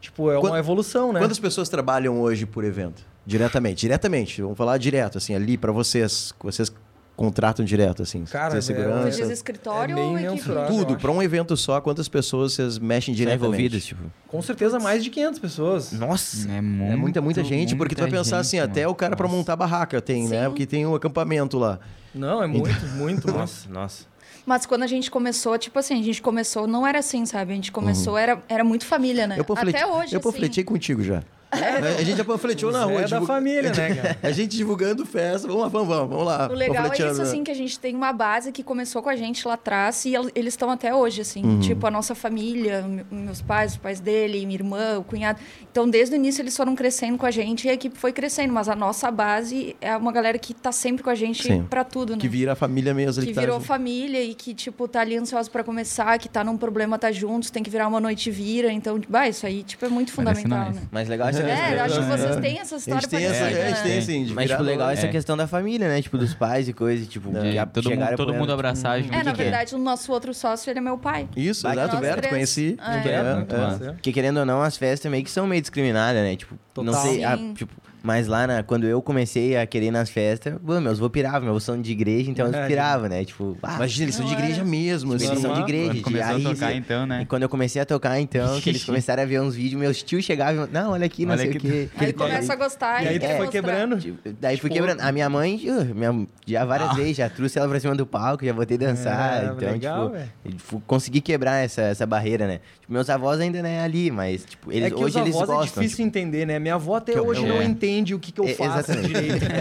S5: tipo, é uma evolução, né?
S1: Quantas pessoas trabalham hoje por evento? Diretamente, diretamente. Vamos falar direto, assim, ali pra vocês. Vocês contratam direto, assim.
S5: Cara,
S1: tem
S5: é-
S1: segurança.
S6: diz escritório
S5: É
S6: ou equipe?
S1: Tudo, pra um evento só, quantas pessoas vocês mexem
S2: Tá
S1: diretamente?
S2: envolvidos, tipo.
S5: Com certeza mais de 500 pessoas.
S2: Nossa!
S3: É,
S1: É muita, muita gente, porque tu vai
S3: muita
S1: pensar assim,
S3: gente,
S1: até
S3: mano.
S1: o cara pra
S3: Nossa.
S1: montar barraca tem, né?
S6: Sim.
S1: Porque tem um acampamento lá.
S5: Não, é muito, muito, muito.
S2: Nossa, nossa.
S6: Mas quando a gente começou, tipo assim, a gente começou, não era assim, sabe? A gente começou, era, era muito família, né?
S1: Eu
S6: Até hoje,
S1: Eu
S6: assim.
S1: panfletei contigo já. A gente já panfleteou na
S5: É
S1: rua.
S5: da
S1: divulga-
S5: família, né, cara?
S1: A gente divulgando festa. Vamos lá, vamos, vamos, vamos lá.
S6: O legal é isso, assim, que a gente tem uma base que começou com a gente lá atrás e el- eles estão até hoje, assim.
S1: Uhum.
S6: Tipo, a nossa família, me- meus pais, os pais dele, minha irmã, o cunhado. Então, desde o início, eles foram crescendo com a gente e a equipe foi crescendo. Mas a nossa base é uma galera que tá sempre com a gente
S1: Sim.
S6: pra tudo, né?
S1: Que vira a família mesmo.
S6: que
S1: tá
S6: virou
S1: junto.
S6: família e que, tipo, tá ali ansioso pra começar, que tá num problema, tá juntos, tem que virar uma noite e vira. Então, bah, isso aí, tipo, é muito
S3: Parece
S6: fundamental, né?
S2: Mas legal questão.
S6: É, eu acho que
S1: É.
S6: vocês têm essa
S1: A
S6: história
S1: gente tem essa, é, a gente
S6: né?
S1: tem assim, de
S2: Mas, tipo, legal essa
S3: É.
S2: questão da família, né? Tipo, dos pais e coisa, tipo, que a-
S3: Todo,
S2: chegaram
S3: mundo, todo mundo abraçar junto.
S6: É, na
S2: que que é?
S6: verdade, o nosso outro sócio, ele é meu pai.
S1: Isso,
S2: Vai que
S1: exato, Berto, conheci.
S6: Ah, é.
S5: É,
S1: É, é.
S5: massa.
S2: Porque querendo ou não, as festas meio que são meio discriminadas, né? Tipo, não
S5: Total.
S2: sei, ah, tipo, mas lá na, quando eu comecei a querer ir nas festas, bom, meus avô piravam, meus avós são de igreja, então eles
S5: É,
S2: piravam, né? Tipo, ah,
S1: Imagina, eles são de igreja
S6: é.
S1: mesmo.
S2: eles
S1: assim.
S2: são de igreja, de
S3: começou a tocar,
S2: cê-
S3: então, né?
S2: E quando eu comecei a tocar, então, que eles começaram a ver uns vídeos, meus tios chegavam e não, olha aqui, não
S3: Olha
S2: sei o
S3: aqui.
S2: quê.
S6: Aí ele começa a gostar
S5: E aí tu
S6: quer
S5: foi quebrando.
S2: Tipo, Daí fui
S5: Tipo-
S2: quebrando. A minha mãe, uh, minha, já várias vezes, já trouxe ela pra cima do palco, já botei dançar.
S5: É,
S2: então,
S5: legal,
S2: tipo, fu- consegui quebrar essa, essa barreira, né? Tipo, meus avós ainda não é ali, mas, tipo, eles,
S5: é que
S2: hoje
S5: os
S2: eles
S5: avós é
S2: gostam.
S5: difícil entender, né? Minha avó até
S1: é-
S5: hoje
S3: é.
S5: não entende o que, que eu
S2: É,
S5: faço
S2: exatamente.
S5: direito.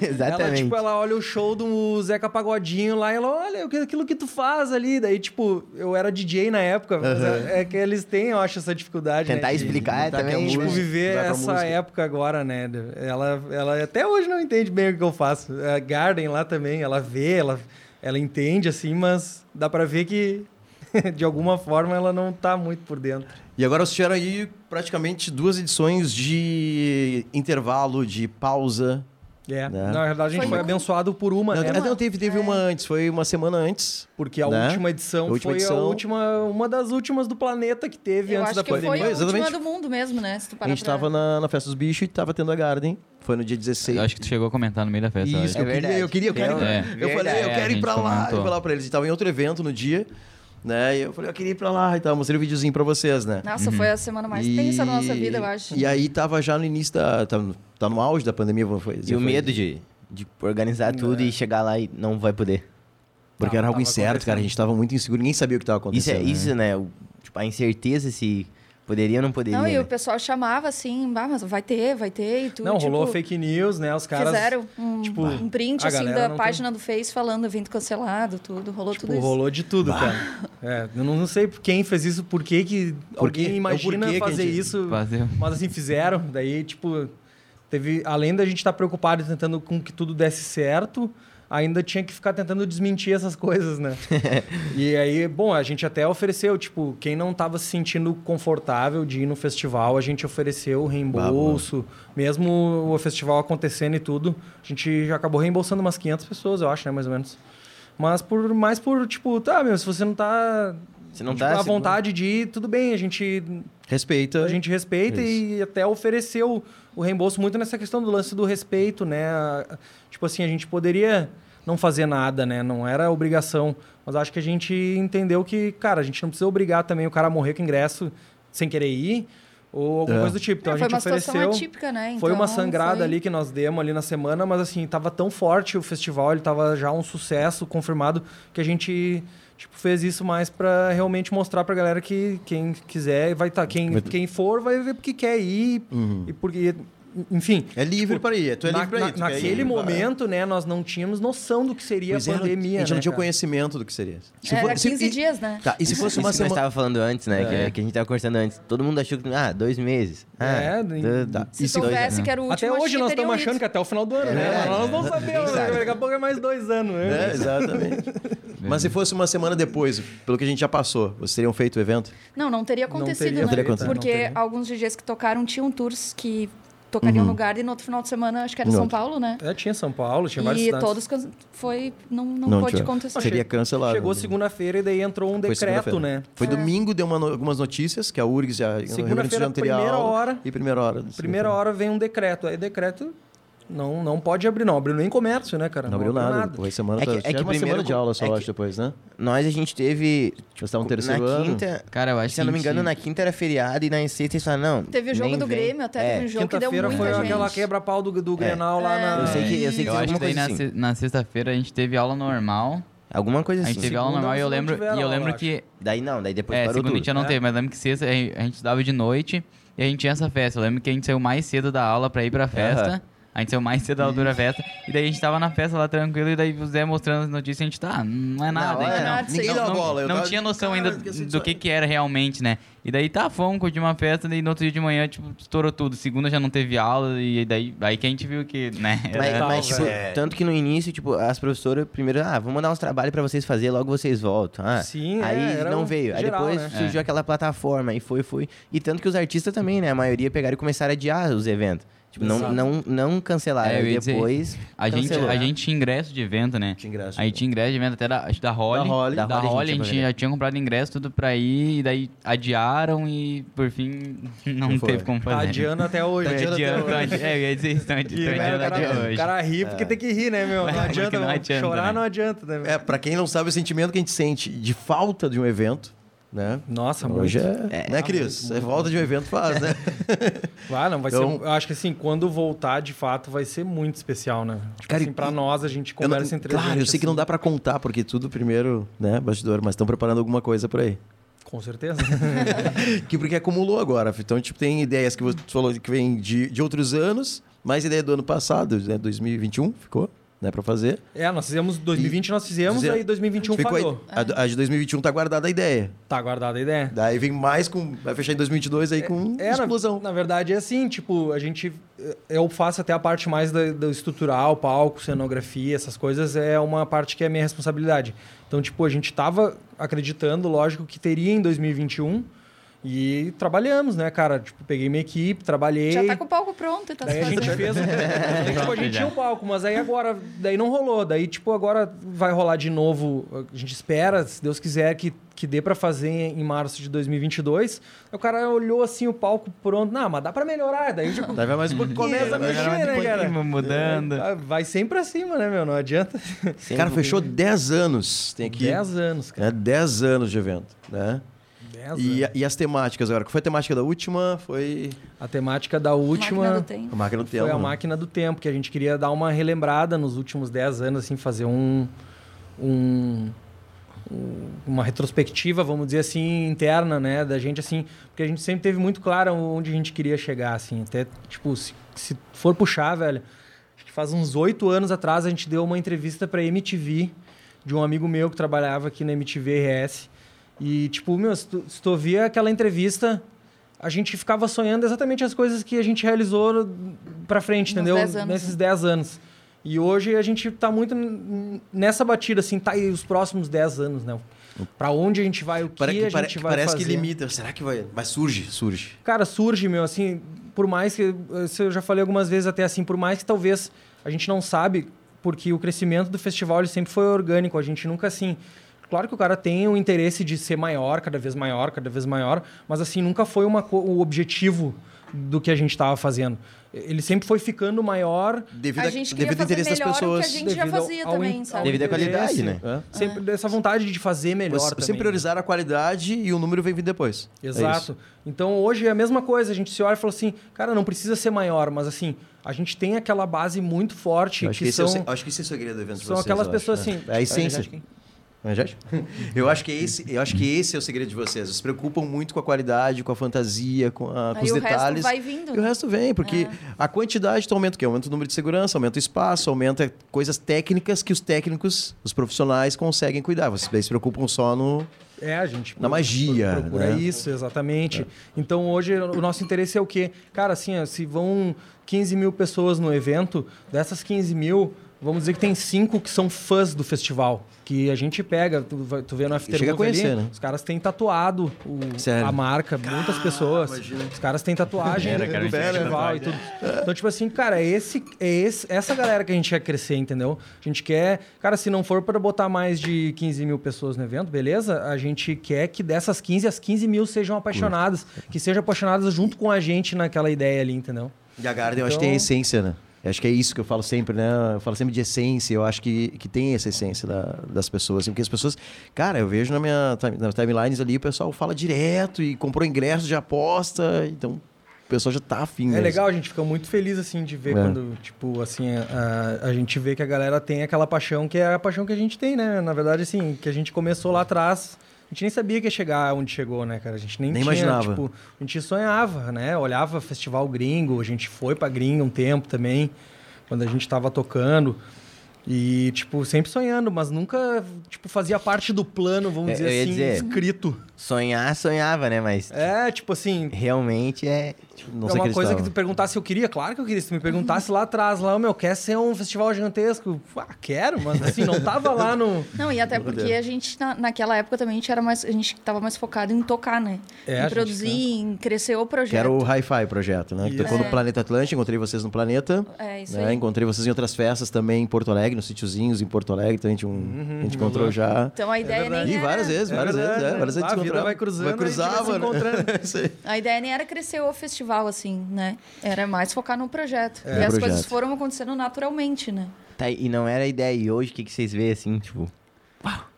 S5: Ela,
S2: Exatamente.
S5: tipo, ela olha o show do Zeca Pagodinho lá e ela, olha, o que- aquilo que tu faz ali. Daí, tipo, eu era DJ na época, mas é, é que eles têm, eu acho, essa dificuldade,
S2: Tentar
S5: né? de-
S2: explicar
S1: que é
S2: também.
S5: Tipo, viver essa
S1: música.
S5: época agora, né? Ela, ela até hoje não entende bem o que eu faço. A Garden lá também, ela vê, ela... ela entende, assim, mas dá pra ver que, de alguma forma, ela não tá muito por dentro.
S1: E agora vocês tiveram aí praticamente duas edições de intervalo, de pausa.
S5: É,
S1: Né?
S5: na verdade a gente
S6: Foi
S5: foi, abençoado por uma,
S1: não,
S5: né?
S1: não, teve, teve
S6: É.
S1: uma antes, foi uma semana antes.
S5: Porque a
S1: né?
S5: última edição
S1: A última
S5: foi
S1: edição.
S5: a última, uma das últimas do planeta que teve
S6: Eu
S5: antes
S6: acho
S5: da
S6: que foi
S5: pandemia.
S6: a
S1: Exatamente.
S6: última do mundo mesmo, né? Se tu
S1: A
S6: parar
S1: gente
S6: pra-
S1: tava na, na Festa dos Bichos e tava tendo a Garden. Foi no dia 16.
S3: Eu acho que tu chegou a comentar no meio da festa. eu
S1: Isso,
S3: acho.
S1: eu,
S2: É
S1: queria, eu queria, eu quero ir
S3: É.
S1: Eu falei, eu
S3: É,
S1: quero
S3: a
S1: ir pra lá.
S3: comentou.
S1: Eu falei pra eles, e tava em outro evento no dia, né? E eu falei, eu queria ir pra lá e tal. Mostrei o videozinho pra vocês, né?
S6: Nossa, foi a semana mais tensa da nossa vida, eu acho.
S1: E aí tava já no início da. Tá, tá no auge da pandemia, foi.
S2: E o medo de, de organizar tudo e chegar lá e não vai poder.
S1: Porque
S5: Tava-
S1: era algo incerto, cara. A
S5: acontecendo.
S1: gente tava muito inseguro, ninguém sabia o que tava
S2: Isso, é,
S1: acontecendo.
S2: isso né? o- tipo, a incerteza se poderia ou não poderia.
S6: Não, e
S2: né?
S6: o pessoal chamava assim, ah, mas vai ter, vai ter, e tudo.
S5: Não,
S6: tipo,
S5: rolou fake news, né? Os caras.
S6: Fizeram um,
S5: tipo,
S6: um print assim da
S5: não
S6: página do Face falando evento cancelado, tudo. Rolou
S5: Tipo,
S6: tudo isso.
S5: rolou de tudo, cara. É, eu não sei quem fez isso, por que que?
S1: É
S5: alguém
S1: o
S5: imagina
S1: que
S5: fazer isso,
S3: Fazer.
S5: mas assim, fizeram. Daí, tipo, teve... Além da gente estar preocupado e tentando com que tudo desse certo, ainda tinha que ficar tentando desmentir essas coisas, né? e aí, bom, a gente até ofereceu, tipo, quem não estava se sentindo confortável de ir no festival, a gente ofereceu o reembolso. Mesmo o festival acontecendo e tudo, a gente já acabou reembolsando umas 500 pessoas, eu acho, né, mais ou menos. Mas por mais por, tipo, tá, meu, se você não tá
S2: Se não
S5: tipo,
S2: tá
S5: à
S2: seguro.
S5: vontade de ir, tudo bem, a gente
S1: Respeita.
S5: a gente respeita e até ofereceu o reembolso muito nessa questão do lance do respeito, né? A- Tipo assim, a gente poderia não fazer nada, né? Não era obrigação. Mas acho que a gente entendeu que, cara, a gente não precisa obrigar também o cara a morrer com ingresso sem querer ir ou alguma
S1: É.
S5: coisa do tipo. Então
S6: É,
S5: a
S6: foi
S5: gente ofereceu.
S6: atípica, né?
S5: Foi uma
S6: Então,
S5: sangrada
S6: foi-
S5: ali que nós demos ali na semana, mas assim, tava tão forte o festival, ele tava já um sucesso confirmado, que a gente tipo, fez isso mais pra realmente mostrar pra galera que quem quiser vai estar. quem,
S1: Vai-
S5: quem for vai ver porque quer ir e porque. Enfim.
S1: É livre pra ir, tu é
S5: na-
S1: livre pra
S5: na-
S1: ir. quer
S5: naquele
S1: ir,
S5: momento, né, nós não tínhamos noção do que seria
S1: Pois é,
S5: a
S1: não-
S5: pandemia.
S1: a gente
S5: né,
S1: não tinha
S5: cara?
S1: conhecimento do que seria. Se
S6: Era
S1: for- se-
S6: 15
S1: e-
S6: dias, né?
S1: Tá, e se fosse
S2: Isso
S1: uma
S2: que nós
S1: semana.
S2: estava falando antes, né?
S1: É.
S2: Que, que a gente tava conversando antes. Todo mundo achou que, ah, dois meses. Ah,
S5: É,
S2: tá-
S1: tá.
S6: Se
S1: se-
S6: soubesse que era o
S5: Até
S6: último,
S5: hoje
S6: acho
S5: nós
S6: que
S5: estamos achando
S6: ido.
S5: que até o final do ano, né?
S2: É,
S5: Mas nós não
S2: é.
S5: sabemos,
S2: Quem sabe?
S5: daqui a pouco é mais dois anos, né?
S1: É, exatamente. Mas se fosse uma semana depois, pelo que a gente já passou, vocês teriam feito o evento?
S6: Não, não teria
S5: Não
S6: acontecido,
S5: teria
S6: né?
S1: não
S6: Porque
S5: teria.
S6: alguns DJs que tocaram tinham tours que tocariam no Garden no outro final de semana, acho que era
S1: No
S6: São
S1: outro.
S6: Paulo, né?
S5: É, tinha São Paulo, tinha várias
S6: E todos can- foi não, não,
S1: Não
S6: pôde
S1: tinha.
S6: acontecer.
S1: Seria cancelado.
S5: Chegou segunda-feira e daí entrou um
S1: Foi
S5: decreto, né?
S1: Foi
S6: É.
S1: domingo, deu uma no- algumas notícias, que a URGS já...
S5: Segunda-feira, primeira
S1: aula,
S5: hora.
S1: E primeira hora.
S5: Primeira hora vem um decreto. Aí decreto não, não pode abrir, não. Abriu nem comércio, né, cara?
S1: Não abriu nada.
S5: nada.
S1: Foi semana,
S2: É que- é que
S1: uma
S2: primeiro
S1: semana de aula só,
S2: é
S1: eu
S2: que-
S1: acho, depois, né?
S2: Nós a gente teve.
S1: Estavam no
S2: na
S1: terceiro ano.
S2: quinta.
S3: Cara, eu acho
S2: Se eu não me
S3: a
S2: engano, na quinta era feriado e na sexta eles falaram, não.
S6: Teve o jogo do
S2: vem.
S6: Grêmio, até
S2: É.
S6: teve um jogo que deu
S5: Quinta-feira
S6: muita
S5: foi
S6: gente.
S5: aquela quebra-pau do, do Grenal lá na...
S2: Eu sei que, eu sei que
S3: Eu acho que daí na,
S2: assim.
S3: na sexta-feira a gente teve aula normal.
S2: Alguma coisa
S3: A
S2: assim.
S3: gente teve aula normal e eu
S5: não
S3: lembro, e eu lembro que.
S2: Daí não, daí depois
S3: É,
S2: parou
S3: segunda a gente já não
S5: É.
S3: teve, mas lembro que sexta a gente a gente estudava de noite e a gente tinha essa festa. Eu lembro que a gente saiu mais cedo da aula pra ir pra festa. A gente saiu mais cedo da aula pra festa. E daí a gente tava na festa lá tranquilo, e daí o Zé mostrando as notícias, a gente tá, não é nada.
S2: Não, é,
S3: não,
S6: ninguém
S1: dá bola,
S3: não
S1: tava-
S3: tinha noção
S1: Cara,
S3: ainda do que
S1: aí.
S3: que era realmente, né? E daí tá, fomos curtir uma festa, e no outro dia de manhã, tipo, estourou tudo. Segunda já não teve aula, e daí aí que a gente viu que, né?
S2: Mas,
S3: era-
S2: mas, tipo,
S1: velho.
S2: tanto que no início, tipo, as professoras primeiro, ah, vamos mandar uns trabalhos pra vocês fazer, logo vocês voltam. Ah,
S5: Sim, é,
S2: aí
S5: era
S2: não
S5: um
S2: veio. Aí
S5: geral,
S2: depois
S5: né?
S2: surgiu aquela plataforma e foi, foi. E tanto que os artistas também, né? A maioria pegaram e começaram a adiar os eventos. Tipo, não, não, não cancelaram.
S3: É,
S2: aí
S3: ia dizer,
S2: depois.
S3: A gente, a gente tinha ingresso de evento, né?
S1: Tinha ingresso.
S3: A gente tinha ingresso de evento até da, acho da Holly.
S1: Da Holly.
S3: Da,
S2: Da Holly a
S3: Holly,
S2: gente
S3: a gente
S2: tinha
S3: já tinha comprado ingresso tudo pra ir, e daí adiaram e por fim não, teve como
S5: Tá
S3: fazer.
S5: adiando até hoje.
S1: Tá adiando até hoje.
S3: É, eu ia dizer isso,
S5: E, né,
S3: adiando
S5: o,
S3: até
S5: cara,
S3: hoje.
S5: o cara ri porque tem que rir, né, meu? Não
S3: É,
S5: adianta,
S3: não adianta,
S5: chorar
S3: né?
S5: não adianta, né? meu?
S1: É, pra quem não sabe, o sentimento que a gente sente de falta de um evento, né?
S5: Nossa,
S1: Hoje
S5: muito.
S1: é, né, Cris? É falta de um evento faz, né?
S5: Vai, não, vai
S1: Então-
S5: ser. Eu acho que assim, quando voltar, de fato, vai ser muito especial, né? Tipo
S1: Cara,
S5: assim, pra nós, a gente
S1: Eu não-
S5: conversa entre
S1: claro,
S5: gente,
S1: eu sei que não
S5: assim,
S1: dá pra contar, porque tudo primeiro, né, bastidor, mas estão preparando alguma coisa por aí.
S5: Com certeza.
S1: Que porque acumulou agora. Então, tipo, tem ideias que você falou que vem de, de outros anos, mais ideia do ano passado, né, 2021, ficou? Né, pra fazer.
S5: É, nós fizemos 2020, nós fizemos,
S1: Fizemos.
S5: aí 2021
S1: Ficou
S5: falhou.
S1: a, a de 2021 tá guardada a ideia.
S5: Tá guardada a ideia.
S1: Daí vem mais com. Vai fechar em 2022 aí com
S5: É, na,
S1: explosão.
S5: na verdade é assim, tipo, a gente. Eu faço até a parte mais da- do estrutural, palco, cenografia, essas coisas, é uma parte que é minha responsabilidade. Então, tipo, a gente tava acreditando, lógico, que teria em 2021 e trabalhamos, né, cara? Tipo, peguei minha equipe, trabalhei.
S6: Já tá com o palco pronto e tá
S5: Daí a
S6: se
S5: gente
S6: fazendo.
S5: fez. daí, tipo, a gente tinha um palco, mas aí agora. Daí não rolou. Daí, tipo, agora vai rolar de novo. A gente espera, se Deus quiser, que, que dê pra fazer em março de 2022. Aí o cara olhou assim o palco pronto. Não, mas dá pra melhorar. Daí, tipo,
S1: Daí vai mais um pouquinho.
S5: começa a mexer, né, cara?
S3: mudando.
S5: Ah, Vai sempre pra cima, né, meu? Não adianta.
S1: Cara, fechou 10 anos. Tem aqui.
S5: 10 anos, cara.
S1: É 10 anos de evento, né?
S5: 10
S1: E, e as temáticas agora? Qual foi a temática da última? Foi
S5: A temática da última.
S6: Máquina do tempo.
S1: a máquina do tempo.
S5: Foi a máquina do tempo, que a gente queria dar uma relembrada nos últimos 10 anos, assim, fazer um, um- um- uma retrospectiva, vamos dizer assim, interna, né, da gente, assim, porque a gente sempre teve muito claro onde a gente queria chegar, assim, até, tipo, se, se for puxar, velho, acho que faz uns oito anos atrás a gente deu uma entrevista pra MTV de um amigo meu que trabalhava aqui na MTV RS, e, tipo, meu, se tu, se tu ouvia aquela entrevista, a gente ficava sonhando exatamente as coisas que a gente realizou pra frente,
S6: Nos
S5: entendeu?
S6: 10 anos,
S5: Nesses
S6: né?
S5: 10 anos. E hoje a gente tá muito nessa batida, assim, tá aí os próximos 10 anos, né? Pra onde a gente vai, o que
S1: Pare-
S5: a gente
S1: pare-
S5: vai
S1: parece
S5: fazer.
S1: que limita. Será que vai. Mas surge, surge.
S5: Cara, surge, meu, assim, por mais que. Isso eu já falei algumas vezes até assim, por mais que talvez a gente não sabe, porque o crescimento do festival ele sempre foi orgânico, a gente nunca assim. Claro que o cara tem o interesse de ser maior, cada vez maior, cada vez maior, mas assim, nunca foi uma, o objetivo do que a gente estava fazendo. Ele sempre foi ficando maior
S1: Devido,
S6: A
S1: a-
S6: gente
S1: devido ao interesse das
S6: o que a
S1: pessoas.
S6: gente já
S5: devido ao-
S6: fazia
S5: ao
S6: também, sabe?
S2: Devido à qualidade, né?
S1: É.
S5: Sempre dessa vontade de fazer melhor
S1: Você
S5: também.
S1: sempre priorizaram a qualidade e o número vem vir depois. É
S5: Exato.
S1: isso.
S5: então hoje é a mesma coisa. A gente se olha e fala assim, cara, não precisa ser maior, mas assim, a gente tem aquela base muito forte
S1: Eu acho que,
S5: que
S1: esse é o
S5: são.
S1: acho que esse é o segredo do evento
S5: são
S1: vocês,
S5: aquelas pessoas
S1: acho, né?
S5: assim.
S1: É a essência. É? Eu acho que esse, eu acho que esse é o segredo de vocês. Vocês se preocupam muito com a qualidade, com a fantasia, com, a- com os
S6: o
S1: detalhes.
S6: resto vai vindo.
S1: E o resto vem, porque a quantidade tu aumenta o quê? Aumenta o número de segurança, aumenta o espaço, aumenta coisas técnicas que os técnicos, os profissionais conseguem cuidar. Vocês daí se preocupam só no.
S5: É, a gente
S1: Na magia,
S5: pro- procura
S1: né?
S5: isso, exatamente. Então hoje o nosso interesse é o quê? Cara, assim, ó, se vão 15 mil pessoas no evento, dessas 15 mil, vamos dizer que tem cinco que são fãs do festival. Que a gente pega, tu, vai- tu vê no After
S1: chega a
S5: Move ali,
S1: conhecer, né?
S5: os caras têm tatuado o- a marca, muitas pessoas. Os caras têm tatuagem
S3: Era,
S5: do
S3: cara, tinha
S5: festival e tudo. Então, tipo assim, cara, é esse, é esse, essa galera que a gente quer crescer, entendeu? A gente quer. Cara, se não for para botar mais de 15 mil pessoas no evento, beleza? A gente quer que dessas 15, as 15 mil sejam apaixonadas, que sejam apaixonadas junto com a gente naquela ideia ali, entendeu?
S1: E a Garden, eu acho que tem a
S5: Então-
S1: essência, né? Acho que é isso que eu falo sempre, né? Eu falo sempre de essência. Eu acho que, que tem essa essência da- das pessoas. assim, Porque as pessoas... Cara, eu vejo na minha nas timelines ali, o pessoal fala direto e comprou ingresso de aposta. Então, o pessoal já tá afim
S5: É
S1: mesmo.
S5: legal, a gente fica muito feliz, assim, de ver
S1: É.
S5: quando, tipo, assim, a, a gente vê que a galera tem aquela paixão que é a paixão que a gente tem, né? Na verdade, assim, que a gente começou lá atrás, a gente nem sabia que ia chegar onde chegou, né, cara? A gente nem,
S1: Nem
S5: tinha,
S1: imaginava.
S5: tipo, a gente sonhava, né? Olhava festival gringo, a gente foi pra gringo um tempo também, quando a gente tava tocando. E, tipo, sempre sonhando, mas nunca, tipo, fazia parte do plano, vamos
S2: É,
S5: dizer assim,
S2: dizer.
S5: escrito.
S2: Sonhar, sonhava, né? Mas
S5: É, tipo assim,
S2: realmente é.
S1: Não
S5: é uma coisa que tu perguntasse se eu queria, claro que eu queria. Se tu me perguntasse lá atrás, lá, meu, quer ser um festival gigantesco? Ah, quero, mas assim, não tava lá no.
S6: Não, e até porque a gente, na, naquela época também, a gente, era mais, a gente tava mais focado em tocar, né?
S5: É,
S6: em
S5: gente,
S6: produzir, em crescer o projeto.
S1: Que era o Hi-Fi projeto, né? Que tocou no Planeta Atlântico, encontrei vocês no Planeta.
S6: É, isso
S1: né?
S6: aí.
S1: Encontrei vocês em outras festas também em Porto Alegre, nos sítiozinhos em Porto Alegre. Então a gente, um, a gente encontrou já.
S6: Então a ideia
S5: verdade.
S6: nem
S1: E várias vezes, várias
S5: É
S1: vezes, é, várias vezes
S5: Ah, a vida vai cruzando,
S1: vai
S5: a gente vai encontrando.
S6: A ideia nem era crescer o festival, assim, né? Era mais focar no projeto.
S1: É,
S6: e as
S1: projeto.
S6: coisas foram acontecendo naturalmente, né?
S2: Tá, e não era a ideia. E hoje, o que, que vocês veem assim, tipo.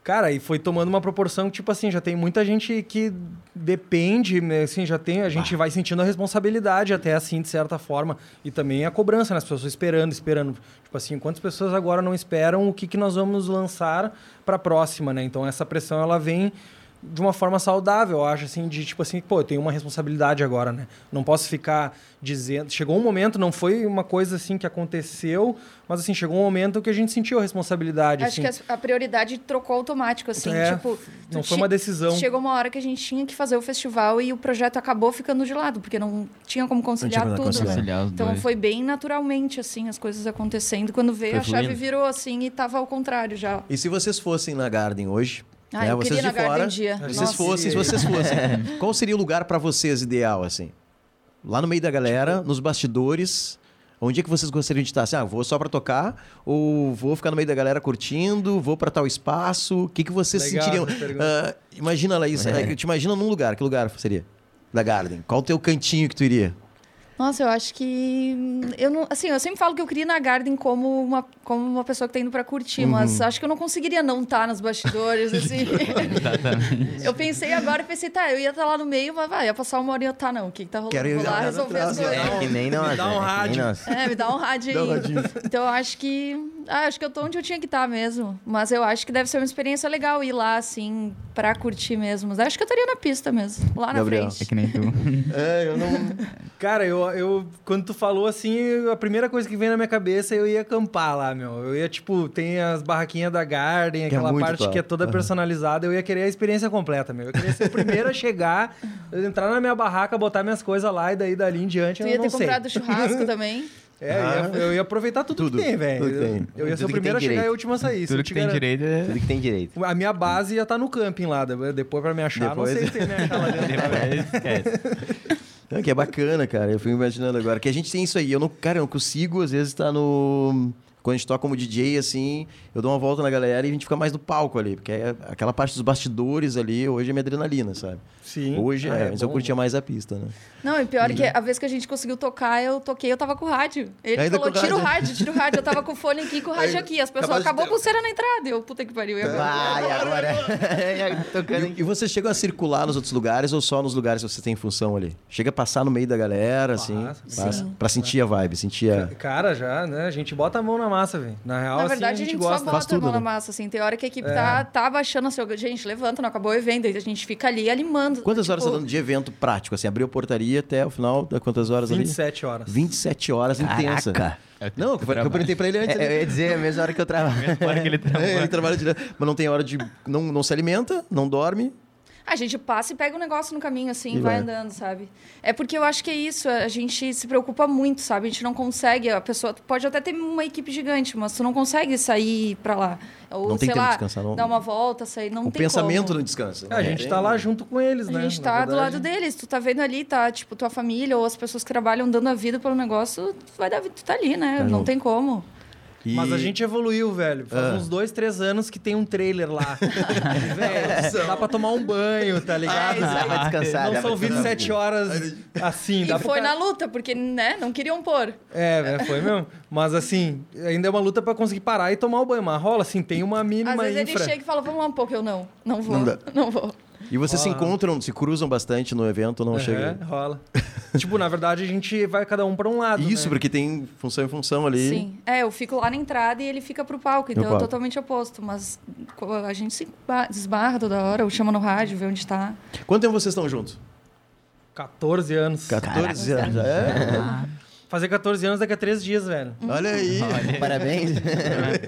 S5: Cara, e foi tomando uma proporção que, tipo assim, já tem muita gente que depende, né, assim, já tem, a gente vai sentindo a responsabilidade até, assim, de certa forma. E também a cobrança, né? As pessoas esperando, esperando. Tipo assim, quantas pessoas agora não esperam o que, que nós vamos lançar para a próxima, né? Então, essa pressão, ela vem de uma forma saudável, eu acho, assim, de tipo assim, pô, eu tenho uma responsabilidade agora, né? Não posso ficar dizendo. Chegou um momento, não foi uma coisa assim que aconteceu, mas assim, chegou um momento que a gente sentiu a responsabilidade.
S6: Acho
S5: assim.
S6: que a, prioridade trocou automático, assim.
S5: É,
S6: tipo,
S5: não foi uma decisão.
S6: Chegou uma hora que a gente tinha que fazer o festival e o projeto acabou ficando de lado, porque não tinha como conciliar
S1: como
S6: tudo.
S1: conciliar.
S6: né?
S3: Conciliar os
S6: Então foi bem naturalmente, assim, as coisas acontecendo. Quando veio,
S1: Foi
S6: a chave
S1: fluindo.
S6: virou assim e tava ao contrário já.
S1: E se vocês fossem na Garden hoje?
S6: Ah,
S1: né,
S6: eu
S1: vocês
S6: queria
S1: de
S6: na Garden
S1: fora,
S6: um dia.
S1: Se vocês
S6: Nossa.
S1: fossem, se vocês fossem, qual seria o lugar pra vocês ideal, assim? Lá no meio da galera, nos bastidores, onde é que vocês gostariam de estar? Assim, ah, vou só pra tocar? Ou vou ficar no meio da galera curtindo? Vou pra tal espaço? O que, que vocês
S5: Legal
S1: sentiriam? Ah, imagina, Laís, eh, te imagina num lugar. Que lugar seria? Da Garden. Qual o teu cantinho que tu iria?
S6: Nossa, eu acho que. Eu não, assim, eu sempre falo que eu queria ir na Garden como uma, como uma pessoa que tá indo pra curtir,
S1: Uhum.
S6: mas acho que eu não conseguiria não estar nos bastidores, assim. eu pensei agora, pensei, tá, eu ia estar lá no meio, mas vai, ia passar uma hora e eu tá, não. O que, que tá rolando?
S1: Quero ir
S6: lá resolver as coisas.
S2: É que nem nós,
S5: dá um
S2: né? É nem
S5: rádio.
S6: É, me dá um rádio
S1: Dá um
S6: aí. então eu acho que. Ah, acho que eu tô onde eu tinha que estar mesmo. Mas eu acho que deve ser uma experiência legal ir lá, assim, pra curtir mesmo. Mas acho que eu estaria na pista mesmo, lá na
S1: Gabriel.
S6: frente.
S3: É que nem tu.
S1: É, eu não.
S5: Cara, eu, eu quando tu falou assim, a primeira coisa que veio na minha cabeça eu ia acampar lá, meu. Eu ia, tipo, tem as barraquinhas da Garden,
S1: Que é
S5: aquela
S1: muito
S5: parte
S1: top.
S5: que é toda
S1: Aham.
S5: personalizada. Eu ia querer a experiência completa, meu. Eu queria ser o primeiro a chegar, entrar na minha barraca, botar minhas coisas lá e daí dali em diante
S6: Tu
S5: eu
S6: ia
S5: não
S6: ter
S5: sei.
S6: comprado churrasco também.
S5: É, eu ia, eu ia aproveitar tudo,
S1: Tudo,
S5: que tem, velho.
S1: tem.
S5: Eu, eu ia ser
S2: Tudo
S5: o primeiro a
S2: tem
S5: chegar e o último a sair.
S3: Tudo que tem
S5: garanto.
S3: direito é...
S2: Tudo que tem direito.
S5: A minha base ia estar no camping lá. de- Depois pra me achar,
S1: Depois-
S5: não sei se ia me achar lá dentro.
S3: Esquece.
S1: Não, que é bacana, cara. Eu fui imaginando agora. Que a gente tem isso aí. Eu não, cara, eu não consigo, às vezes, estar no. Quando a gente toca como DJ, assim, eu dou uma volta na galera e a gente fica mais no palco ali. Porque é aquela parte dos bastidores ali, hoje é minha adrenalina, sabe?
S5: Sim.
S1: Hoje
S5: Ah,
S1: é,
S5: é
S1: mas eu
S5: bom,
S1: curtia mais a pista, né?
S6: Não, e pior que a vez que a gente conseguiu tocar, eu toquei, eu tava com o rádio. Ele
S1: Ainda
S6: falou, tira o
S1: rádio.
S6: tira o rádio. Eu tava com o fone aqui, com o rádio
S1: Aí,
S6: aqui. As pessoas acabou a pulseira na entrada. Eu, puta que pariu. E agora?
S2: Vai, agora. Tocando
S1: E, e vocês chegam a circular nos outros lugares ou só nos lugares que você tem função ali? Chega a passar no meio da galera, assim,
S5: Passa,
S1: passa, pra sentir a vibe, sentir a...
S5: Cara, já, né? A gente bota a mão na massa, velho. Na real,
S6: Na
S5: assim,
S6: verdade,
S5: a gente,
S6: só
S5: gosta.
S6: bota
S1: Faz
S6: a
S1: tudo,
S6: mão na
S1: né?
S6: massa, assim. Tem hora que a equipe
S5: É.
S6: tá, tá baixando a seu... Gente, levanta, não acabou o evento. Aí a gente fica ali animando.
S1: Quantas horas
S6: tipo,
S1: tá dando de evento prático? Assim, abriu a portaria até o final, dá quantas horas ali?
S5: 27 horas.
S1: 27 horas intensa.
S2: Caraca.
S1: Não, foi o que eu perguntei pra ele antes.
S2: É, eu ia dizer a mesma hora que eu trabalho.
S3: Fora que ele
S1: É, ele
S3: trabalha.
S1: trabalha direto. Mas não tem hora de. Não, não se alimenta, não dorme.
S6: A gente passa e pega um negócio no caminho, assim,
S1: E
S6: vai
S1: vai.
S6: andando, sabe? É porque eu acho que é isso, a gente se preocupa muito, sabe? A gente não consegue, a pessoa pode até ter uma equipe gigante, mas tu não consegue sair pra lá. Ou,
S1: Não tem
S6: sei
S1: tempo de
S6: lá,
S1: descansar, não.
S6: dar uma volta, sair, não
S1: o
S6: tem
S1: pensamento
S6: como.
S1: não descansa.
S5: É, a gente tá lá junto com eles, né?
S6: A gente tá do lado deles, tu tá vendo ali, tá, tipo, tua família ou as pessoas que trabalham dando a vida pelo negócio, tu vai dar, tu tá ali, né?
S1: Tá
S6: não
S1: junto.
S6: tem como.
S1: E-
S5: Mas a gente evoluiu, velho. Faz
S1: Ah.
S5: uns dois, três anos que tem um trailer lá. E, velho, dá pra tomar um banho, tá ligado?
S2: Dá pra descansar.
S5: Não
S2: dá pra
S5: são
S2: descansar.
S5: 27 horas assim. Dá
S6: e foi
S5: cara-
S6: na luta, porque, né, não queriam pôr.
S5: É, velho, foi mesmo. Mas assim, ainda é uma luta pra conseguir parar e tomar o banho. Mas rola, assim, tem uma mínima
S6: Às vezes
S5: infra.
S6: ele chega e fala, vamos lá um pouco, eu não, não vou,
S1: Não dá.
S6: não vou.
S1: E vocês se
S5: Rola.
S1: encontram, se cruzam bastante no evento, não
S5: Aham,
S1: chega.
S5: rola. tipo, na verdade, a gente vai cada um pra um lado.
S1: Isso,
S5: né?
S1: porque tem função e função ali.
S6: Sim. É, eu fico lá na entrada e ele fica pro palco, então é totalmente oposto. Mas a gente se ba- desbarra toda hora, eu chamo no rádio, vê onde tá.
S1: Quanto tempo vocês estão juntos?
S5: 14 anos.
S1: 14 anos. É.
S5: Fazer 14 anos daqui a 3 dias, velho.
S1: Olha aí.
S2: Parabéns.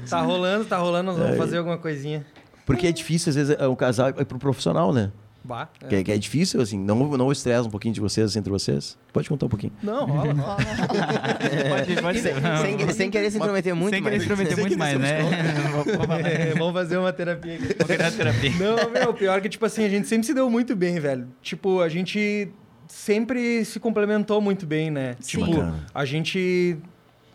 S5: Tá rolando, tá rolando, nós vamos fazer alguma coisinha.
S1: Porque é difícil, às vezes, é um casal é pro profissional, né?
S5: Bah. é.
S1: Que, é, que é difícil, assim. Não, não estressa um pouquinho de vocês, entre vocês? Pode contar um pouquinho.
S5: Não, rola, rola.
S3: Pode, pode ser.
S2: sem, sem, sem querer se intrometer muito,
S3: Sem querer se prometer muito mais, né?
S5: É, vamos fazer uma terapia aqui.
S3: Criar terapia.
S5: Não, meu, pior que, tipo assim, a gente sempre se deu muito bem, velho. Tipo, a gente sempre se complementou muito bem, né?
S6: Sim.
S5: Tipo,
S1: Bacana.
S5: a gente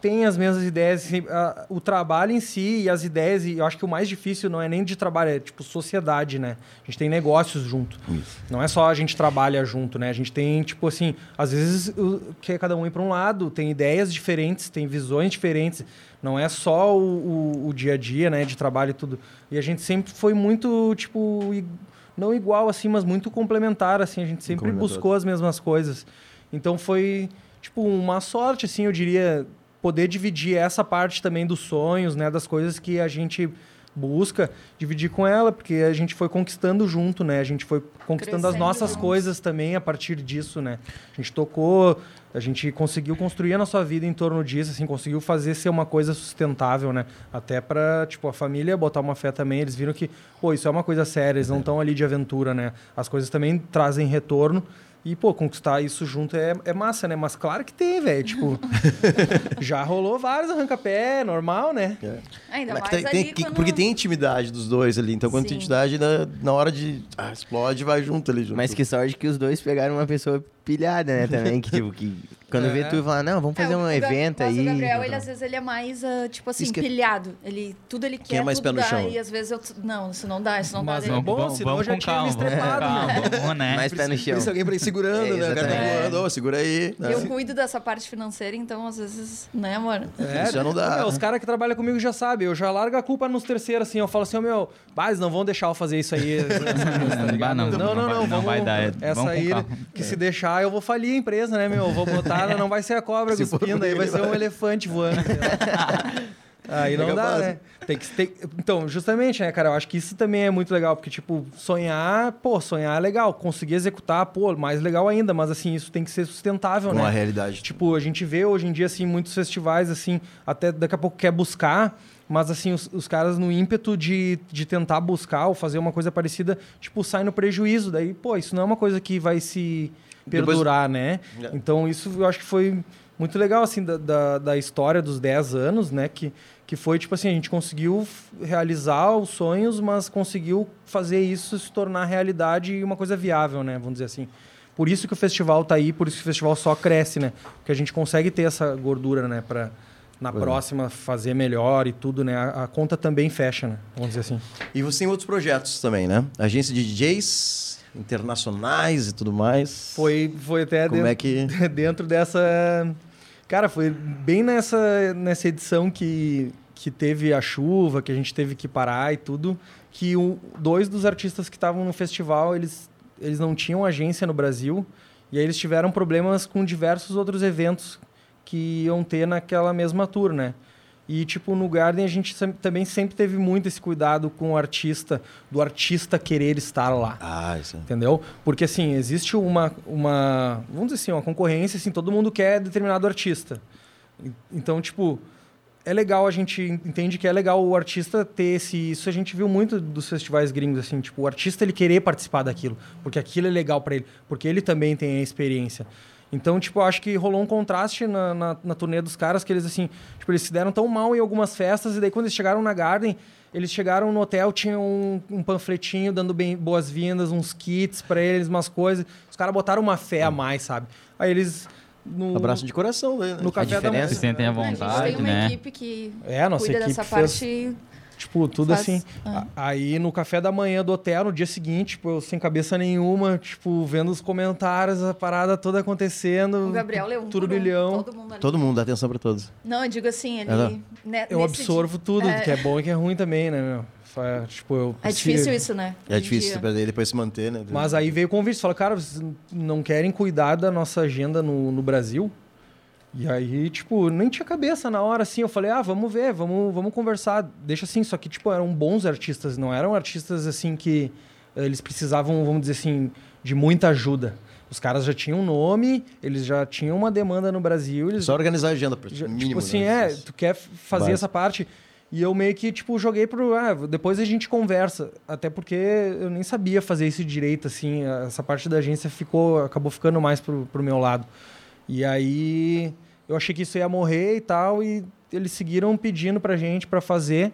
S5: tem as mesmas ideias, assim, a- o trabalho em si e as ideias, e eu acho que o mais difícil não é nem de trabalho, é tipo sociedade, né? A gente tem negócios junto. Não é só a gente trabalha junto, né? A gente tem, tipo assim, às vezes o- quer cada um ir para um lado, tem ideias diferentes, tem visões diferentes. Não é só o, o- o dia a dia, né, de trabalho e tudo. E a gente sempre foi muito, tipo, não igual assim, mas muito complementar, assim. A gente sempre buscou as mesmas coisas. Então foi, tipo, uma sorte, assim, eu diria, poder dividir essa parte também dos sonhos, né, das coisas que a gente busca dividir com ela, porque a gente foi conquistando junto, né? A gente foi conquistando as
S6: Crescendo
S5: nossas
S6: juntos.
S5: coisas também a partir disso, né? A gente tocou, a gente conseguiu construir a nossa vida em torno disso, assim, conseguiu fazer ser uma coisa sustentável, né? Até pra, tipo, a família botar uma fé também, eles viram que, pô, isso é uma coisa séria, eles não estão ali de aventura, né? As coisas também trazem retorno. E, pô, conquistar isso junto é, é massa, né? Mas claro que tem, velho. Tipo, já rolou vários arranca-pé, normal, né?
S6: Ainda
S1: Mas
S6: mais
S1: tem-
S6: ali
S1: tem
S6: quando...
S1: Porque tem intimidade dos dois ali. Então, quando tem
S6: Sim.
S1: intimidade, na, na hora de. Ah, explode, vai junto ali. Junto.
S2: Mas que sorte que os dois pegaram uma pessoa pilhada, né, também, que tipo, que quando vê
S5: É.
S2: tu fala, não, vamos
S6: É,
S2: fazer
S6: o
S2: um evento
S6: mas
S2: aí.
S6: o Gabriel, ele às vezes ele é mais, ah, tipo assim,
S1: que é-
S6: pilhado. Ele, tudo ele quer,
S1: é mais
S6: tudo
S1: pé no
S6: dá.
S1: chão.
S6: E às vezes eu... Não, isso não dá, isso não
S5: Mas
S6: dá.
S5: é
S6: Ele-
S5: bom, senão eu já
S3: com
S5: tinha me
S3: calma, vamos com
S5: estrepado,
S3: calma,
S5: né?
S3: vamos, né?
S2: Mais pé no chão.
S1: Precisa alguém pra ir segurando,
S2: É,
S1: né? O cara tá voando, ô, segura aí. né?
S6: Eu cuido dessa parte financeira, então às vezes, né, amor?
S5: É,
S1: Já não dá.
S5: é, os caras que trabalham comigo já sabem. Eu já largo a culpa nos terceiros, assim. Eu falo assim, ô meu, eles não vão deixar eu fazer isso aí.
S3: não,
S5: não, não,
S3: não
S5: não,
S3: vai- não
S5: vamos,
S3: vai dar, é,
S5: Essa aí, que se deixar, eu vou falir a empresa, né, meu? Eu Vou botar, não vai ser a cobra cuspindo, aí vai ser um elefante voando. Aí não
S1: É
S5: dá, né? Tem que, tem- então, justamente, né, cara? Eu acho que isso também é muito legal, porque, tipo, sonhar, pô, sonhar é legal. Conseguir executar, pô, mais legal ainda, mas, assim, isso tem que ser sustentável,
S1: Com
S5: né?
S1: a realidade.
S5: Tipo, a gente vê hoje em dia, assim, muitos festivais, assim, até daqui a pouco quer buscar, mas, assim, os, os caras no ímpeto de, de tentar buscar ou fazer uma coisa parecida, tipo, sai no prejuízo. Daí, pô, isso não é uma coisa que vai se
S1: Depois-
S5: perdurar, né?
S1: É.
S5: Então, isso eu acho que foi muito legal, assim, da, da, da história dos 10 anos, né? Que, que foi, tipo assim, a gente conseguiu realizar os sonhos, mas conseguiu fazer isso se tornar realidade e uma coisa viável, né? Vamos dizer assim. Por isso que o festival tá aí, por isso que o festival só cresce, né? Porque a gente consegue ter essa gordura, né? Pra na
S1: é.
S5: próxima fazer melhor e tudo, né? A, a conta também fecha, né? Vamos dizer assim.
S1: E você tem outros projetos também, né? Agência de DJs internacionais e tudo mais.
S5: Foi, foi até
S1: Como
S5: dentro,
S1: é que.
S5: dentro dessa. Cara, foi bem nessa, nessa edição que, que teve a chuva, que a gente teve que parar e tudo, que o, dois dos artistas que estavam no festival, eles, eles não tinham agência no Brasil, e aí eles tiveram problemas com diversos outros eventos que iam ter naquela mesma tour, né? E, tipo, no Garden a gente sem- também sempre teve muito esse cuidado com o artista, do artista querer estar lá.
S1: Ah, isso.
S5: Entendeu? Porque, assim, existe uma, uma... Vamos dizer assim, uma concorrência, assim, todo mundo quer determinado artista. Então, tipo, é legal, a gente entende que é legal o artista ter esse... Isso a gente viu muito dos festivais gringos, assim, tipo, o artista ele querer participar daquilo, porque aquilo é legal para ele, porque ele também tem a experiência. Então, tipo, acho que rolou um contraste na, na, na turnê dos caras, que eles, assim, tipo, eles se deram tão mal em algumas festas, e daí quando eles chegaram na Garden, eles chegaram no hotel, tinham um, um panfletinho dando bem boas-vindas, uns kits pra eles, umas coisas. Os caras botaram uma fé a mais, sabe? Aí eles... No,
S1: Abraço de coração, né?
S5: no café da manhã...
S2: diferença-
S3: Se sentem à
S6: a gente
S3: vontade,
S6: tem uma
S3: né?
S6: equipe que
S5: É, a nossa
S6: cuida
S5: equipe
S6: dessa
S5: fez,
S6: parte.
S5: Tipo, tudo
S6: faz-
S5: assim.
S6: ah.
S5: Aí no café da manhã do hotel, no dia seguinte, tipo, eu sem cabeça nenhuma, tipo, vendo os comentários, a parada toda acontecendo.
S6: O Gabriel leu um
S5: turbilhão.
S6: Todo mundo ali.
S1: Todo mundo dá atenção pra todos.
S6: Não, eu digo assim, ele. Né,
S5: Eu absorvo
S6: dia-
S5: tudo,
S6: É,
S5: que é bom e que é ruim também, né, meu? Fa- Tipo, eu
S6: É difícil isso, né?
S1: É difícil
S6: dia.
S1: pra ele depois se manter, né?
S5: Mas aí veio o convite, falou, cara, vocês não querem cuidar da nossa agenda no, no Brasil? E aí, tipo, nem tinha cabeça na hora, assim. Eu falei, ah, vamos ver, vamos, vamos conversar. Deixa assim, só que, tipo, eram bons artistas, não eram artistas, assim, que eh, eles precisavam, vamos dizer assim, de muita ajuda. Os caras já tinham um nome, eles já tinham uma demanda no Brasil, eles
S1: Só organizar a agenda, pra
S5: já-
S1: mínimo,
S5: tipo assim,
S1: né?
S5: é, tu quer fazer
S1: Básico.
S5: essa parte. E eu meio que, tipo, joguei pro. Ah, depois a gente conversa. Até porque eu nem sabia fazer isso direito, assim. Essa parte da agência ficou, acabou ficando mais pro, pro meu lado. E aí eu achei que isso ia morrer e tal. E eles seguiram pedindo pra gente pra fazer.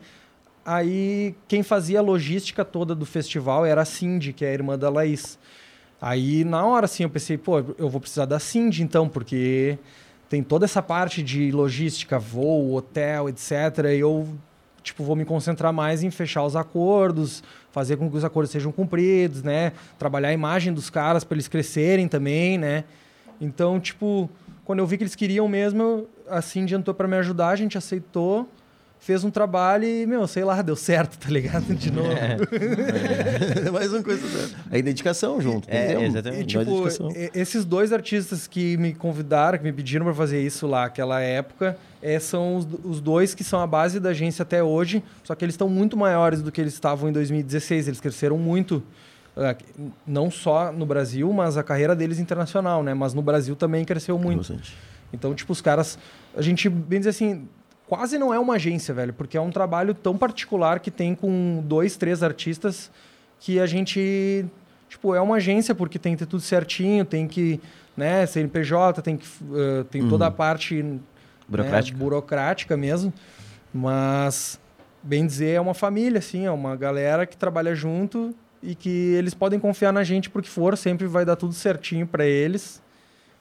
S5: Aí quem fazia a logística toda do festival era a Cindy, que é a irmã da Laís. Aí na hora assim eu pensei, pô, eu vou precisar da Cindy então, porque tem toda essa parte de logística, voo, hotel, etc. E eu tipo vou me concentrar mais em fechar os acordos, fazer com que os acordos sejam cumpridos, né? Trabalhar a imagem dos caras para eles crescerem também, né? Então, tipo, quando eu vi que eles queriam mesmo, a Cindy entrou para me ajudar, a gente aceitou. fez um trabalho e, meu, sei lá, deu certo, tá ligado? De novo.
S1: Mais uma coisa. É dedicação junto.
S2: É,
S1: entendeu?
S2: exatamente.
S5: E,
S1: é
S5: tipo, esses dois artistas que me convidaram, que me pediram para fazer isso lá naquela época, é, são os, os dois que são a base da agência até hoje, só que eles estão muito maiores do que eles estavam em 2016. Eles cresceram muito, não só no Brasil, mas a carreira deles internacional, né? Mas no Brasil também cresceu muito.
S1: Bastante.
S5: Então, tipo, os caras. A gente, bem dizer assim, quase não é uma agência, velho, porque é um trabalho tão particular que tem com dois, três artistas que a gente. Tipo, é uma agência porque tem que ter tudo certinho, tem que. Né, CNPJ, tem que. eh, tem toda a parte. né,
S2: Burocrática.
S5: burocrática mesmo. Mas, bem dizer, é uma família, assim, é uma galera que trabalha junto e que eles podem confiar na gente porque for, sempre vai dar tudo certinho para eles.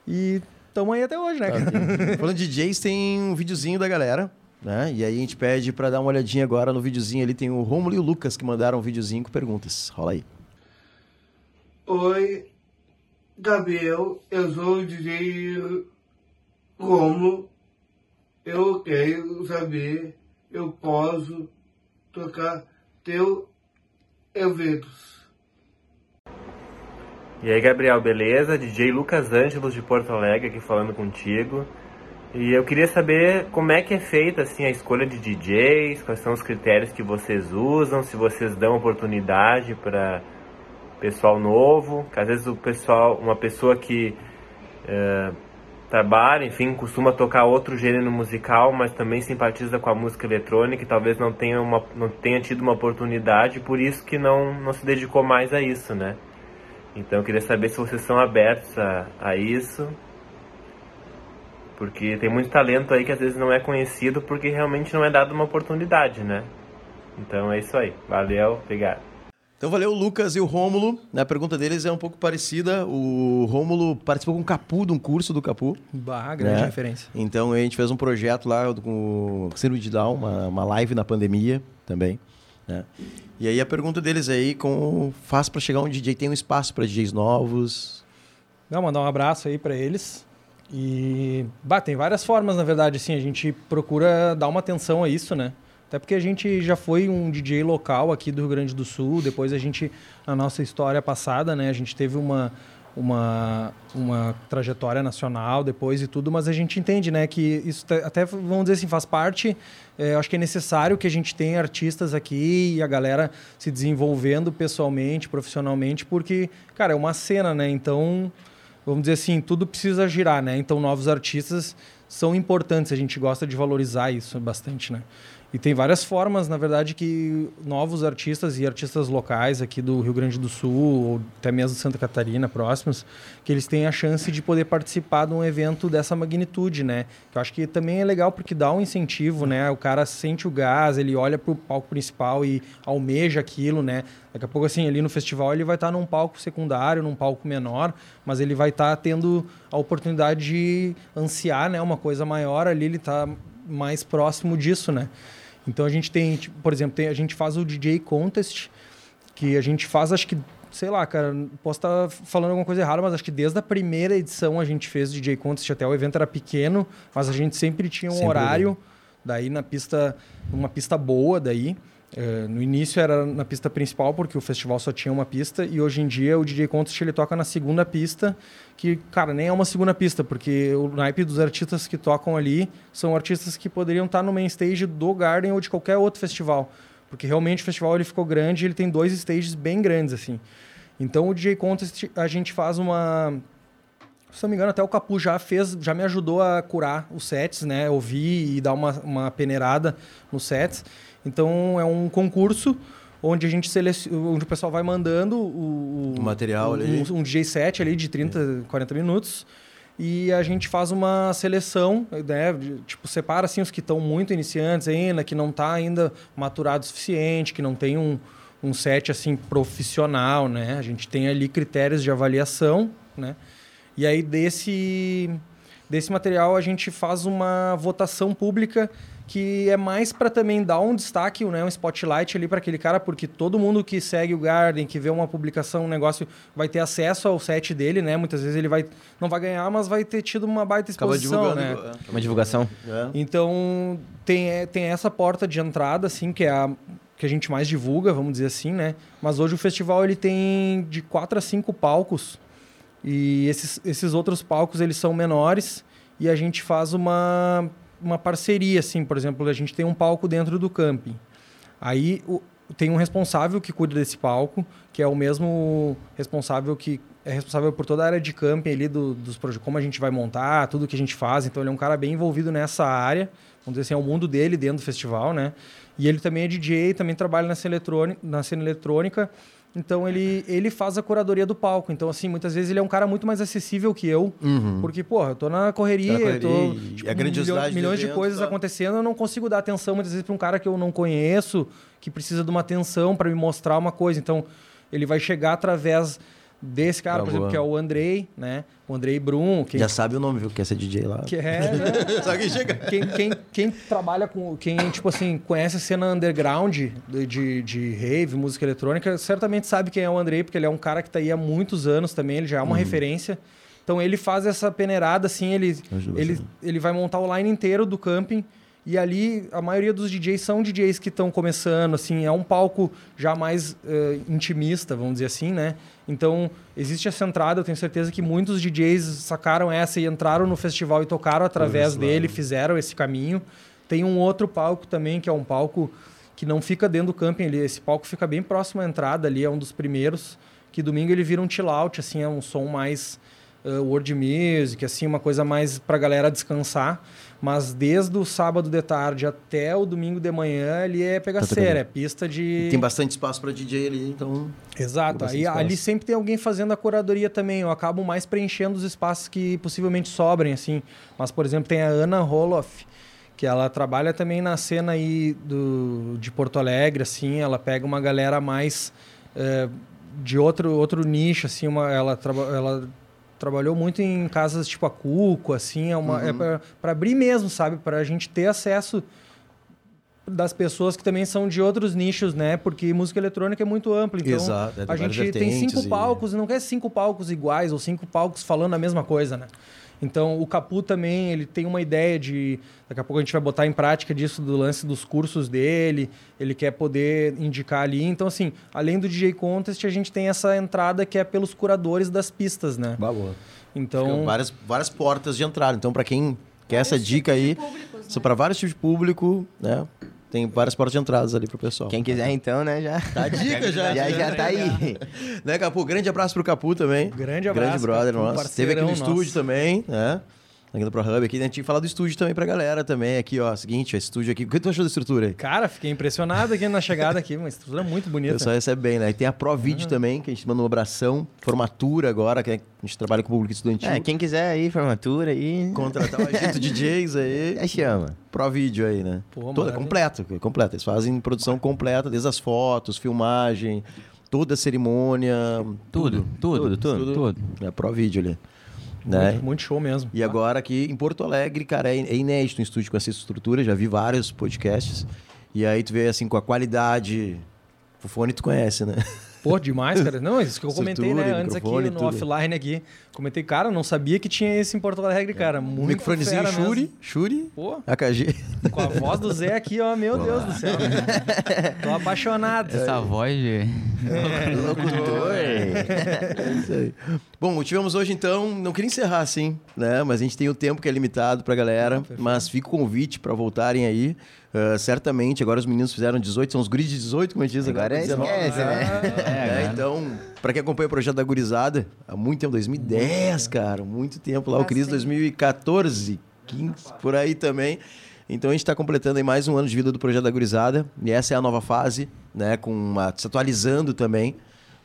S5: E estamos aí até hoje, né, cara?
S1: Tá, Falando de DJs, tem um videozinho da galera. Né? E aí a gente pede pra dar uma olhadinha agora no videozinho ali. Tem o Romulo e o Lucas que mandaram um videozinho com perguntas. Rola aí.
S7: Oi, Gabriel, eu sou o DJ Romulo. Eu quero saber, eu posso tocar teu eventos.
S8: E aí, Gabriel, beleza? DJ Lucas Ângelos de Porto Alegre aqui falando contigo. E eu queria saber como é que é feita assim a escolha de DJs, quais são os critérios que vocês usam, se vocês dão oportunidade para pessoal novo, que às vezes o pessoal, uma pessoa que eh, trabalha, enfim, costuma tocar outro gênero musical, mas também simpatiza com a música eletrônica e talvez não tenha, uma, não tenha tido uma oportunidade, por isso que não, não se dedicou mais a isso, né? Então eu queria saber se vocês são abertos a, a isso. Porque tem muito talento aí que às vezes não é conhecido porque realmente não é dado uma oportunidade, né? Então é isso aí. Valeu, obrigado.
S1: Então valeu o Lucas e o Rômulo. A pergunta deles é um pouco parecida. O Rômulo participou com o Capu, de um curso do Capu.
S5: Bah, grande
S1: né?
S5: referência.
S1: Então a gente fez um projeto lá com o Síndrome de Down, uma, uma live na pandemia também. Né? E aí a pergunta deles aí, como faz para chegar um DJ? Tem um espaço para DJs novos?
S5: Não, mandar um abraço aí para eles. E, bah, tem várias formas, na verdade, assim, a gente procura dar uma atenção a isso, né? Até porque a gente já foi um DJ local aqui do Rio Grande do Sul, depois a gente, na nossa história passada, né, a gente teve uma, uma, uma trajetória nacional depois e tudo, mas a gente entende, né, que isso até, vamos dizer assim, faz parte, é, acho que é necessário que a gente tenha artistas aqui e a galera se desenvolvendo pessoalmente, profissionalmente, porque, cara, é uma cena, né, então vamos dizer assim, tudo precisa girar, né? Então, novos artistas são importantes, a gente gosta de valorizar isso bastante, né? E tem várias formas, na verdade, que novos artistas e artistas locais aqui do Rio Grande do Sul, ou até mesmo Santa Catarina, próximos, que eles têm a chance de poder participar de um evento dessa magnitude, né? Eu acho que também é legal porque dá um incentivo, né? O cara sente o gás, ele olha para o palco principal e almeja aquilo, né? Daqui a pouco, assim, ali no festival ele vai estar num palco secundário, num palco menor, mas ele vai estar tendo a oportunidade de ansiar, né? Uma coisa maior ali, ele está mais próximo disso, né? Então a gente tem, tipo, por exemplo, tem, a gente faz o DJ Contest, que a gente faz, acho que, sei lá, cara, posso estar falando alguma coisa errada, mas acho que desde a primeira edição a gente fez DJ Contest, até o evento era pequeno, mas a gente sempre tinha um
S1: Sempre
S5: horário, daí na pista, uma pista boa daí. Eh, no início era na pista principal, porque o festival só tinha uma pista, e hoje em dia o DJ Contest ele toca na segunda pista, que, cara, nem é uma segunda pista, porque o naipe dos artistas que tocam ali são artistas que poderiam estar no main stage do Garden ou de qualquer outro festival. Porque realmente o festival ele ficou grande, ele tem dois stages bem grandes, assim. Então o DJ Contest a gente faz uma. Se não me engano, até o Capu já fez, já me ajudou a curar os sets, né? Ouvir e dar uma, uma peneirada nos sets. Então é um concurso onde a gente seleciona, onde o pessoal vai mandando o,
S1: O material
S5: um,
S1: ali.
S5: um DJ set ali de 30, 40 minutos. E a gente faz uma seleção, né? Tipo, separa assim os que estão muito iniciantes ainda, que não está ainda maturado o suficiente, que não tem um, um set assim profissional, né? A gente tem ali critérios de avaliação, né? E aí desse Desse material a gente faz uma votação pública que é mais para também dar um destaque, né, um spotlight ali para aquele cara, porque todo mundo que segue o Garden, que vê uma publicação, um negócio, vai ter acesso ao set dele, né? Muitas vezes ele vai não vai ganhar, mas vai ter tido uma baita exposição, né?
S2: Uma divulgação.
S1: É.
S5: Então, tem, é, tem essa porta de entrada, assim, que é a que a gente mais divulga, vamos dizer assim, né? Mas hoje o festival ele tem de quatro a cinco palcos e esses, esses outros palcos eles são menores e a gente faz uma, uma parceria, assim, por exemplo, a gente tem um palco dentro do camping. Aí o- tem um responsável que cuida desse palco, que é o mesmo responsável que é responsável por toda a área de camping ali do, dos projetos, como a gente vai montar, tudo que a gente faz. Então ele é um cara bem envolvido nessa área, vamos dizer assim, é o mundo dele dentro do festival, né? E ele também é DJ, também trabalha na cena eletrônica, na cena eletrônica. Então ele, ele faz a curadoria do palco. Então, assim, muitas vezes ele é um cara muito mais acessível que eu. Porque, porra, eu tô na correria,
S1: Tá na
S5: eu tô.
S1: correria e
S5: tipo,
S1: a grandiosidade
S5: milho-
S1: do
S5: milhões de
S1: evento,
S5: coisas
S1: tá?
S5: acontecendo, eu não consigo dar atenção muitas vezes para um cara que eu não conheço, que precisa de uma atenção para me mostrar uma coisa. Então, ele vai chegar através desse cara, por exemplo, que é o Andrei, né? O Andrei Brum, que,
S1: Já sabe o nome, viu? Quer ser DJ lá.
S5: que é, né?
S1: Só que chega.
S5: quem, quem, quem trabalha com. Quem, tipo assim, conhece a cena underground de, de, de rave, música eletrônica, certamente sabe quem é o Andrei, porque ele é um cara que tá aí há muitos anos também, ele já é uma referência. Então ele faz essa peneirada, assim, ele,
S1: Ajuda
S5: ele, ele vai montar o line inteiro do camping. E ali, a maioria dos DJs são DJs que estão começando, assim, é um palco já mais eh, intimista, vamos dizer assim, né? Então, existe essa entrada, eu tenho certeza que muitos DJs sacaram essa e entraram no festival e tocaram através dele, fizeram esse caminho. Tem um outro palco também, que é um palco que não fica dentro do camping ali, esse palco fica bem próximo à entrada ali, é um dos primeiros, que domingo ele vira um chill out, assim, é um som mais uh, world music, assim, uma coisa mais pra galera descansar. Mas desde o sábado de tarde até o domingo de manhã ali é pegaceira,
S1: tocando.
S5: é pista de.
S1: Tem bastante espaço pra DJ ali, então.
S5: Exato. Aí
S1: espaço.
S5: ali sempre tem alguém fazendo a curadoria também. Eu acabo mais preenchendo os espaços que possivelmente sobrem, assim. Mas, por exemplo, tem a Ana Roloff, que ela trabalha também na cena aí do, de Porto Alegre, assim. Ela pega uma galera mais eh, de outro, outro nicho, assim. Uma, ela, ela trabalhou muito em casas tipo a Cuco, assim. É, uma, é para abrir mesmo, sabe? Para a gente ter acesso das pessoas que também são de outros nichos, né? Porque música eletrônica é muito ampla. Então,
S1: Exato, é,
S5: a gente tem cinco
S1: e-
S5: palcos e não quer cinco palcos iguais ou cinco palcos falando a mesma coisa, né? Então, o Capu também, ele tem uma ideia de... Daqui a pouco a gente vai botar em prática disso, do lance dos cursos dele. Ele quer poder indicar ali. Então, assim, além do DJ Contest, a gente tem essa entrada que é pelos curadores das pistas, né?
S1: Boa.
S5: Então,
S1: Ficam várias, várias portas de entrada. Então, pra quem quer essa
S6: Vários
S1: dica aí,
S6: públicos,
S1: são
S6: né?
S1: para vários tipos de público, né? Tem várias portas de entradas ali pro pessoal.
S2: Quem quiser, então, né, já.
S1: Tá a dica já.
S2: já, já tá aí.
S1: Né, Capu? Grande abraço pro Capu também.
S5: Grande abraço,
S1: Grande brother
S5: Capu,
S1: nosso. Esteve aqui no
S5: parceirão
S1: estúdio
S5: nosso.
S1: também, né? Aqui no ProHub aqui. A gente tinha que falar do estúdio também pra galera também. Aqui, ó. Seguinte, ó, esse estúdio aqui. O que tu achou da estrutura aí?
S5: cara, fiquei impressionado aqui na chegada aqui. Uma estrutura muito
S1: O
S5: bonita.
S1: pessoal recebe bem, né? E tem a ProVid também, que a gente mandou um abração. Formatura agora, que a gente trabalha com o público estudantil.
S2: É, quem quiser aí, formatura aí.
S1: Contratar o agito DJs aí.
S2: Já chama.
S1: ProVídeo aí, né?
S5: Pô,
S1: Toda completa, completa. Eles fazem produção completa, desde as fotos, filmagem, toda a cerimônia.
S3: Tudo, tudo, tudo, tudo.
S1: É ProVídeo ali. Né?
S5: Muito, muito show mesmo.
S1: E agora aqui em Porto Alegre, cara, é é inédito um estúdio com essa estrutura, já vi vários podcasts. E aí tu vê assim com a qualidade. O fone tu conhece, né?
S5: Pô, demais, cara. Não, isso que eu comentei, né, antes aqui no
S1: tudo.
S5: offline aqui. Comentei, cara, não sabia que tinha esse em Porto Alegre, cara. Muito
S1: Microfonezinho
S5: fera mesmo.
S1: Shuri, Shuri,
S5: Pô,
S1: AKG.
S5: com a voz do Zé aqui, ó, meu Deus do céu. Tô apaixonado.
S3: Essa voz de...
S2: Locutor.
S1: É isso aí. Bom, tivemos hoje então, não queria encerrar assim, né? Mas a gente tem o tempo que é limitado pra galera, mas fica o convite pra voltarem aí. Ah, certamente, agora os meninos fizeram 18, são os grids de 18, como a gente diz agora.
S2: Agora
S1: 19,
S2: esquece, né?
S1: É, então, pra quem acompanha o projeto da Gurizada, há muito tempo, 2010, cara, muito tempo lá, o Cris
S6: Bastante.
S1: 2014, 15, por aí também. Então a gente está completando aí mais um ano de vida do projeto da Gurizada, e essa é a nova fase, né, com uma, se atualizando também.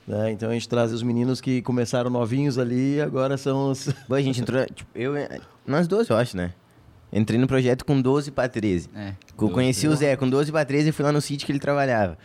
S1: Né? Então a gente traz os meninos que começaram novinhos ali e agora são os.
S2: Bom, a gente entrou. Tipo, eu. Nós dois, eu acho, né? Entrei no projeto com 12 pra 13.
S3: É.
S2: Eu conheci o Zé com 12 pra 13 e fui lá no sítio que ele trabalhava.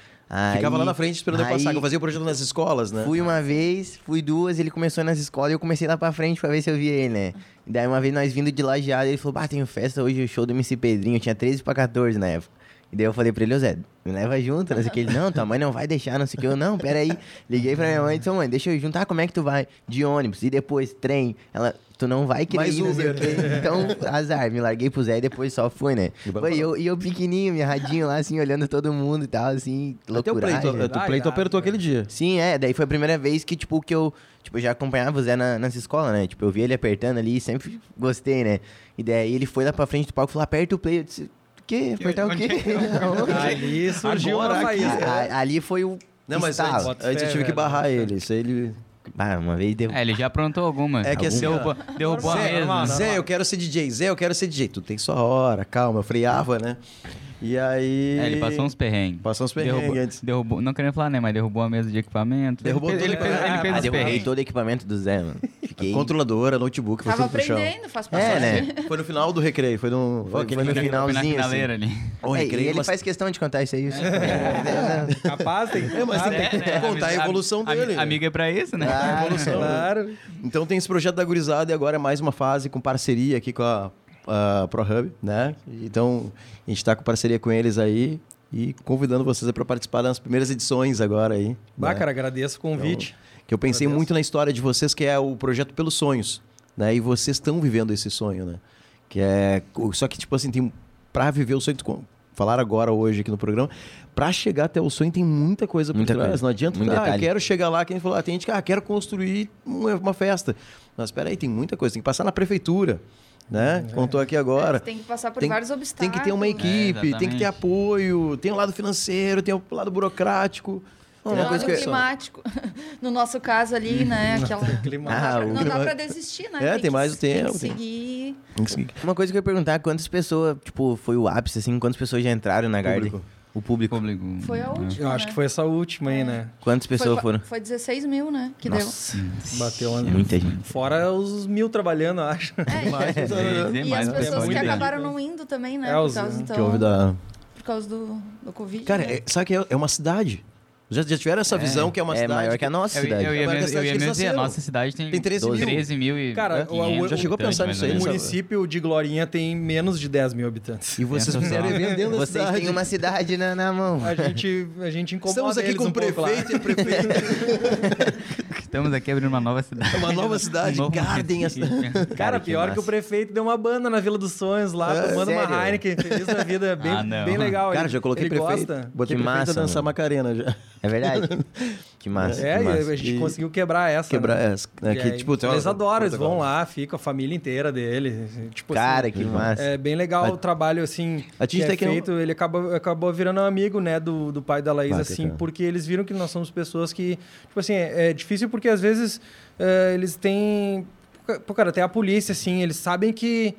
S1: Ficava lá
S2: Aí-
S1: na frente esperando eu
S2: aí
S1: passar. que Eu fazia o projeto nas escolas, né?
S2: Fui uma vez, fui duas, ele começou nas escolas e eu comecei lá pra frente pra ver se eu via ele, né? E daí uma vez nós vindo de lajeado, ele falou, bah, tem festa hoje, o show do MC Pedrinho, eu tinha 13 pra 14 na época. E daí eu falei pra ele, ô Zé, me leva junto, não sei o que. Ele, não, tua mãe não vai deixar, não sei o que. Eu, não, peraí. Liguei pra minha mãe e disse, mãe, deixa eu. Ah, como é que tu vai? De ônibus. E depois, trem. Ela, tu não vai querer
S1: Mais
S2: ir, não sei o
S1: Uber.
S2: quê. Então, azar, me larguei pro Zé e depois só fui, né?
S1: E
S2: Foi, eu, e eu pequenininho, me radinho lá, assim, olhando todo mundo e tal, assim,
S1: Até o
S2: loucura.
S1: pleito, o
S5: Ah,
S1: pleito apertou aquele dia.
S2: Sim, é. Daí foi a primeira vez que, tipo, que eu, tipo, eu já acompanhava o Zé na, nas escolas, né? Tipo, eu vi ele apertando ali e sempre gostei, né? E daí ele foi lá pra frente do palco e falou, aperta o play. Eu disse, quê? Apertar o quê? Aonde?
S5: Ali surgiu
S1: Agora
S5: uma
S1: aqui.
S5: faísca.
S2: A- a- ali foi o
S1: Não, mas antes, antes eu tive que barrar ele. Isso aí ele.
S2: Ah, uma vez deu...
S3: É, ele já aprontou alguma.
S1: É que assim,
S3: Derrubou, derrubou a
S1: Zé,
S3: mesa.
S5: normal,
S1: Zé, eu quero ser DJ. Zé, eu quero ser DJ. Tu tem sua hora, calma. Eu freava, né? E aí.
S3: É, ele passou uns perrengues.
S1: Passou uns perrengues
S3: Derrubou,
S1: antes.
S3: derrubou, não querendo falar, né? Mas derrubou a mesa de equipamento.
S1: Derrubou
S3: ele,
S1: tudo,
S3: ele, fez,
S1: cara.
S3: ele fez
S2: Ah, derrubei todo o equipamento do Zé, mano. Fiquei...
S1: Controladora, notebook,
S6: Tava aprendendo, faz parte.
S2: É, né?
S1: Foi no final do recreio, foi no. Foi,
S2: Foi
S1: foi no
S2: no
S1: final.
S3: Foi na
S2: finalzinho,
S3: finaleira
S2: assim.
S3: ali.
S1: O
S2: É, e
S1: recreio,
S2: ele
S1: mas-
S2: faz questão de contar isso aí. Isso. É,
S5: Capaz, tem que
S1: É, mas tem
S3: É,
S1: que
S3: né?
S1: contar a evolução
S3: ami-
S1: dele.
S3: Amiga é pra isso, né?
S2: Ah,
S5: Claro.
S1: Então tem esse projeto da gurizada e agora é mais uma fase com parceria aqui com a, a ProHub, né? Então a gente tá com parceria com eles aí e convidando vocês para participar das primeiras edições agora aí.
S5: Bah,
S1: né?
S5: cara, agradeço o convite.
S1: Que eu pensei muito na história de vocês, que é o projeto pelos sonhos, né? E vocês estão vivendo esse sonho, né? Que é só que tipo assim tem para viver o sonho, falar agora hoje aqui no programa, para chegar até o sonho tem muita coisa por
S2: Muita
S1: trás.
S2: coisa.
S1: Não adianta,
S2: Muito
S1: ah, eu
S2: detalhe.
S1: quero chegar lá, quem falou, ah, tem gente que ah, quero construir uma, festa. Mas espera aí, tem muita coisa, tem que passar na prefeitura, né? Contou aqui agora.
S6: Tem que passar por
S1: Tem-
S6: vários
S1: Tem
S6: obstáculos.
S1: que ter uma equipe, tem que ter apoio, tem o lado financeiro, tem o lado burocrático.
S6: Tem
S1: Uma coisa que-
S6: climático. No nosso caso ali, né? Aquela...
S2: Ah, o
S6: não dá pra desistir, né?
S1: É, tem
S6: que-
S1: mais o
S6: Tem
S1: tempo,
S6: que
S1: tem-
S6: seguir.
S1: Tem que seguir.
S2: Uma coisa que eu ia perguntar, quantas pessoas, tipo, foi o ápice, assim, quantas pessoas já entraram na Garden? O público.
S3: Público.
S6: Foi a
S3: né?
S6: última.
S5: Eu acho
S6: né?
S5: que foi essa última aí, né?
S2: Quantas pessoas
S6: foi,
S2: foram?
S6: Foi 16 mil, né? Que
S2: Nossa,
S5: Bateu uma...
S2: muita gente.
S5: Fora os mil trabalhando, eu acho.
S6: deu. É,
S1: Mais,
S3: Tem- tem
S6: e
S3: mais
S6: as pessoas que acabaram não indo também, né?
S5: É,
S6: por
S5: os-
S6: causa, então,
S1: Que houve da.
S6: por causa do, do Covid.
S1: Cara,
S6: né?
S1: é- sabe que é, é uma cidade? Já, já tiveram essa visão que é uma
S2: É
S1: cidade?
S2: maior que a nossa
S3: Eu,
S2: cidade.
S3: eu, ia
S1: Agora que a
S3: mesmo, eu ia mesmo dizer, a nossa cidade tem,
S1: Tem 13 mil.
S3: 13 mil e
S5: Cara, o- o-
S3: 500
S1: já chegou a pensar
S3: habitantes,
S1: nisso aí,
S3: mais
S5: O
S3: ou menos.
S5: município de Glorinha tem menos de 10 mil habitantes.
S1: E vocês fizeram dentro da
S2: Vocês
S1: cidade.
S2: têm uma cidade na, na mão.
S5: A gente, a gente incomoda
S1: Estamos aqui
S5: eles
S1: com o
S5: um pouco lá.
S1: prefeito e a prefeita.
S3: Estamos aqui abrindo uma nova cidade.
S1: Uma nova cidade,
S3: Um novo
S1: Garden,
S3: município.
S5: Cara,
S2: que
S5: pior que,
S2: massa.
S5: o prefeito deu uma banda na Vila dos Sonhos lá,
S1: É,
S5: tomando uma
S2: sério?
S5: Heineken, feliz da vida, bem,
S3: Ah, não.
S5: bem legal.
S1: Cara,
S5: ele,
S1: já coloquei
S5: ele
S1: prefeito.
S5: gosta.
S1: Botei
S2: Que
S1: prefeito a
S2: massa,
S1: dançar
S2: mano.
S1: Macarena já.
S2: É verdade? que massa.
S5: É,
S2: que massa.
S5: a gente
S1: E-
S5: conseguiu quebrar essa.
S1: Quebrar
S5: né?
S1: essa.
S5: E
S1: Que, tipo,
S5: eles adoram, eles vão lá, fica a família inteira dele. Tipo
S2: Cara,
S5: assim,
S2: que massa.
S5: É bem legal
S1: A-
S5: o trabalho, assim,
S1: a gente
S5: que é feito. Ele acabou, acabou virando um amigo, né, do, do pai da Laís, assim,
S1: cara.
S5: porque eles viram que nós somos pessoas que... Tipo assim, é, é difícil porque, às vezes, é, eles têm... Pô, cara, até a polícia, assim, eles sabem que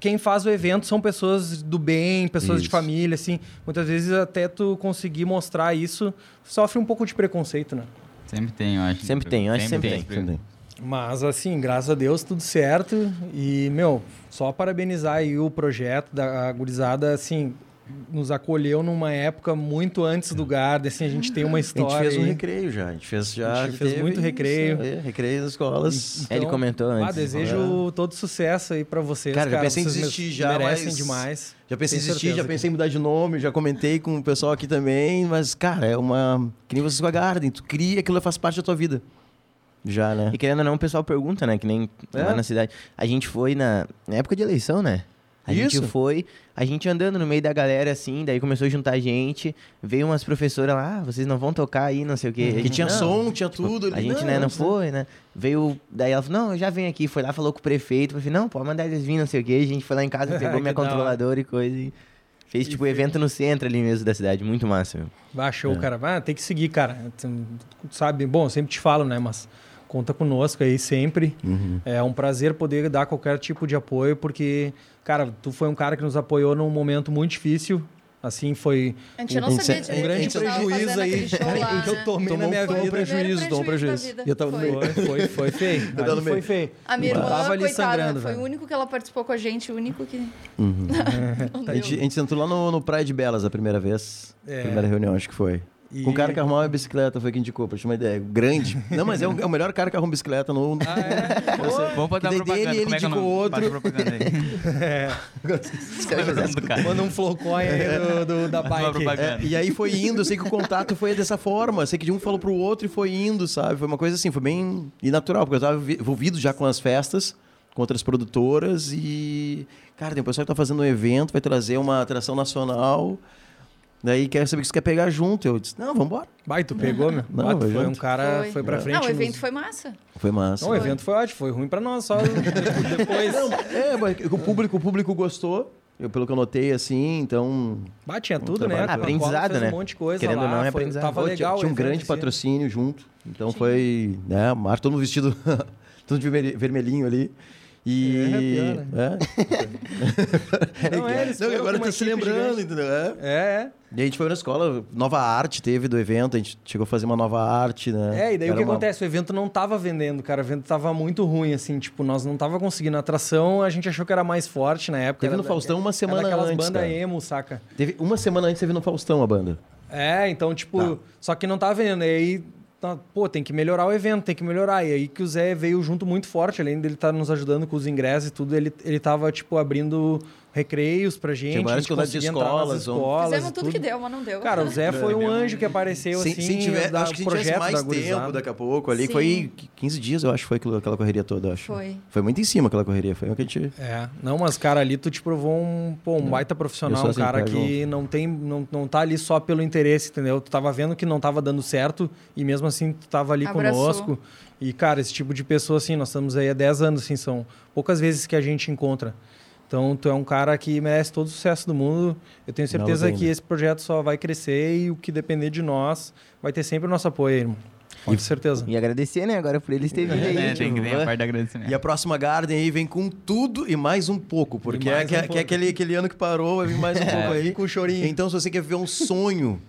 S5: quem faz o evento são pessoas do bem, pessoas de
S1: Isso.
S5: família, assim. Muitas vezes, até tu conseguir mostrar isso, sofre um pouco de preconceito, né?
S3: Sempre tem, eu acho.
S2: Sempre tem, eu acho que sempre tem.
S1: Sempre tem.
S5: Mas assim, graças a Deus, tudo certo. E, meu, só parabenizar aí o projeto da gurizada, assim, nos acolheu numa época muito antes do Garden, assim, a gente tem uma
S1: A gente
S5: história
S1: fez um recreio já. A gente fez já.
S5: A gente fez muito recreio.
S1: isso, é, recreio nas escolas.
S2: É, ele comentou
S5: Ah,
S2: antes.
S5: desejo todo sucesso aí pra vocês,
S1: Cara,
S5: cara.
S1: já pensei em desistir já,
S5: merecem
S1: mas-
S5: demais.
S1: Já pensei em desistir, já pensei em mudar de nome, já comentei com o pessoal aqui também, mas, cara, é uma. Que nem vocês com a Garden, tu cria aquilo faz parte da tua vida. Já, né?
S2: E querendo ou não, o pessoal pergunta, né? Que nem
S1: É.
S2: lá na cidade. A gente foi na, na época de eleição, né? A
S1: Isso.
S2: gente foi, a gente andando no meio da galera assim, daí começou a juntar gente, veio umas professoras lá, ah, vocês não vão tocar aí, não sei o quê. A
S1: Que tinha
S2: "Não."
S1: som, tinha
S2: Tipo,
S1: tudo.
S2: A gente, né, não foi, né? Veio, daí ela falou, não, eu já venho aqui, foi lá, falou com o prefeito, falei, não, pode mandar eles vir, não sei o quê. A gente foi lá em casa, pegou minha controladora e coisa e fez, tipo, evento no centro ali mesmo da cidade, muito massa, meu.
S5: Baixou, cara. Ah, tem que seguir, cara. Sabe, bom, eu sempre te falo, né? Mas conta conosco aí sempre.
S1: Uhum.
S5: É um prazer poder dar qualquer tipo de apoio, porque, cara, tu foi um cara que nos apoiou num momento muito difícil. Assim, foi
S6: A gente não
S1: Um-
S6: sabia
S1: um
S6: direito
S5: grande prejuízo aí
S6: aquele show lá,
S5: que eu
S6: né?
S5: tomei
S1: Tomou
S5: na minha
S1: um- tomou um
S5: vida.
S1: prejuízo, tomou um prejuízo. E eu tava
S6: vida.
S5: Foi, foi, foi feio.
S1: Eu tava no
S5: Ali foi feio.
S6: A minha irmã,
S5: tava ali
S6: coitada,
S5: sangrando,
S6: foi
S5: velho.
S6: o único que ela participou com a gente, o único que...
S1: Uhum.
S6: Não
S1: A gente, a gente sentou lá no, no Praia de Belas a primeira vez.
S5: É.
S1: Primeira reunião, acho que foi.
S5: E-
S1: Com o cara que arrumou uma bicicleta, foi quem indicou, pra te ter uma ideia. Grande. Não, mas é o, é o melhor cara que arruma bicicleta no.
S5: Ah, é?
S3: Vamos
S1: Que
S3: uma
S1: daí
S3: propaganda.
S1: dele, ele
S3: Como é que é o
S1: indicou outro.
S3: Propaganda aí. É cara?
S5: Manda um flowcoin aí do, do- da bike.
S1: É, e aí foi indo, eu sei que o contato foi dessa forma. Eu sei que de um falou pro outro e foi indo, sabe? Foi uma coisa assim, foi bem natural, porque eu tava vi- envolvido já com as festas, com outras produtoras e. Cara, tem um pessoal que tá fazendo um evento, vai trazer uma atração nacional. Daí quer saber que você quer pegar junto. Eu disse, não, vambora.
S5: Vai, tu pegou, meu?
S1: Não, vai
S5: foi um
S1: junto.
S5: cara,
S6: Foi.
S5: foi pra frente.
S6: Não, o evento
S5: nos-
S6: foi massa.
S1: Foi massa.
S5: Não, o evento foi ótimo, foi ruim pra nós, só depois.
S1: É, mas o público, o público gostou, eu, pelo que eu notei, assim, então.
S5: Bah, tinha tudo, né?
S2: Aprendizado, né?
S5: Um monte de coisa
S2: Querendo
S5: lá,
S2: ou não, é
S5: foi-
S2: aprendizado.
S5: Tava legal.
S1: Tinha, tinha um grande patrocínio junto. Então foi, né, mar, todo mundo vestido, todo de vermelhinho ali. E.
S5: É, pior, né?
S1: É.
S5: Não, é, eles
S1: Não, agora tá se lembrando,
S5: gigante.
S1: entendeu? É.
S5: É, é.
S1: E a gente foi na escola, nova arte teve do evento, a gente chegou a fazer uma nova arte, né?
S5: É, e daí
S1: Era
S5: o que
S1: uma-
S5: acontece? O evento não tava vendendo, cara. O evento tava muito ruim, assim. Tipo, nós não tava conseguindo atração, a gente achou que era mais forte na época.
S1: Teve no Faustão uma semana
S5: era
S1: antes,
S5: bandas
S1: cara.
S5: emo, saca?
S1: Teve uma semana antes teve no Faustão a banda.
S5: É, então, tipo, só que não tava vendendo. E aí, tá, pô, tem que melhorar o evento, tem que melhorar. E aí que o Zé veio junto muito forte, além dele estar nos ajudando com os ingressos e tudo, ele, ele tava, tipo, abrindo recreios pra gente.
S1: Tinha várias quantidades de escolas,
S5: escolas
S6: Fizemos
S5: e
S6: tudo que deu, mas não deu.
S5: Cara, o Zé foi um anjo que apareceu,
S1: Se,
S5: assim,
S1: se tiver,
S5: da-
S1: acho que se
S5: projeto
S1: tivesse mais
S5: da
S1: tempo daqui a pouco ali,
S6: Sim.
S1: foi 15 dias, eu acho, foi aquilo- aquela correria toda, acho.
S6: Foi.
S1: Foi muito em cima aquela correria, foi o que a gente...
S5: É, não, mas cara, ali tu te provou um, pô, um baita
S1: Eu
S5: profissional, um
S1: assim,
S5: cara
S1: cara,
S5: que não tem, não, não tá ali só pelo interesse, entendeu? Tu tava vendo que não tava dando certo e mesmo assim tu tava ali
S6: Abraçou.
S5: conosco. E cara, esse tipo de pessoa assim, nós estamos aí há 10 anos, assim, são poucas vezes que a gente encontra. Então, tu é um cara que merece todo o sucesso do mundo. Eu tenho certeza que esse projeto só vai crescer e o que depender de nós vai ter sempre o nosso apoio, aí, irmão. Com certeza.
S2: E agradecer, né, agora por eles terem vindo aí.
S3: É, tem que
S2: tipo,
S3: ter a parte do agradecimento.
S1: E a próxima Garden aí vem com tudo e mais um pouco, porque é, que,
S5: um
S1: é- que
S5: pouco.
S1: é aquele, aquele ano que parou, vai vir mais um pouco aí.
S5: Com chorinho.
S1: Então, se você quer ver um sonho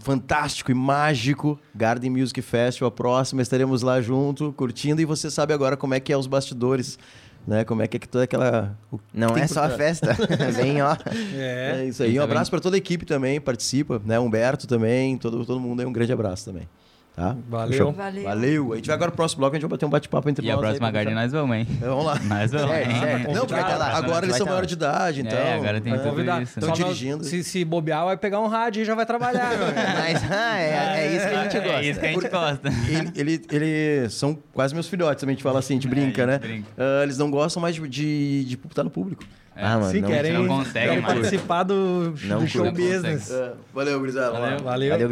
S1: fantástico e mágico, Garden Music Festival, a próxima, estaremos lá junto, curtindo, e você sabe agora como é que é os bastidores, né? Como é que é que toda aquela...
S2: Não
S1: tem
S2: é só a festa. Vem, ó.
S5: É.
S1: É isso aí. Um abraço para toda a equipe também, participa, né? Humberto também, todo, todo mundo aí, um grande abraço também. Tá?
S5: Valeu.
S6: Valeu.
S1: Valeu. A gente vai agora pro próximo bloco, a gente vai bater um bate-papo entre
S3: E a
S1: nós. aí
S3: próxima
S1: pra
S3: Garden
S1: fechar.
S3: nós vamos, hein?
S1: É, Vamos lá.
S3: Nós vamos. Hein?
S2: certo.
S1: Não, porque
S2: Vai tá lá.
S1: agora eles são
S2: tá
S1: maior de idade, então.
S3: É, agora tem
S1: é.
S3: tudo
S5: Convidar.
S3: isso.
S1: Tão
S5: Só não-
S1: dirigindo.
S5: se, se bobear, vai pegar um rádio e já vai trabalhar.
S2: Mas ah, é, é isso que a gente gosta.
S3: É isso que a gente gosta.
S1: Ele, ele, ele- são quase meus filhotes, também a gente fala assim, a gente
S3: É,
S1: brinca,
S3: a
S1: né?
S3: brinca.
S1: Ah, eles não gostam mais de, de, de estar no público.
S2: Ah, mano,
S5: Se
S2: não,
S5: querem,
S3: não consegue
S5: querem
S3: mais.
S5: participar do,
S2: Não
S5: do show business.
S1: É, valeu, gurizada.
S3: Valeu.
S5: Valeu.
S2: Valeu.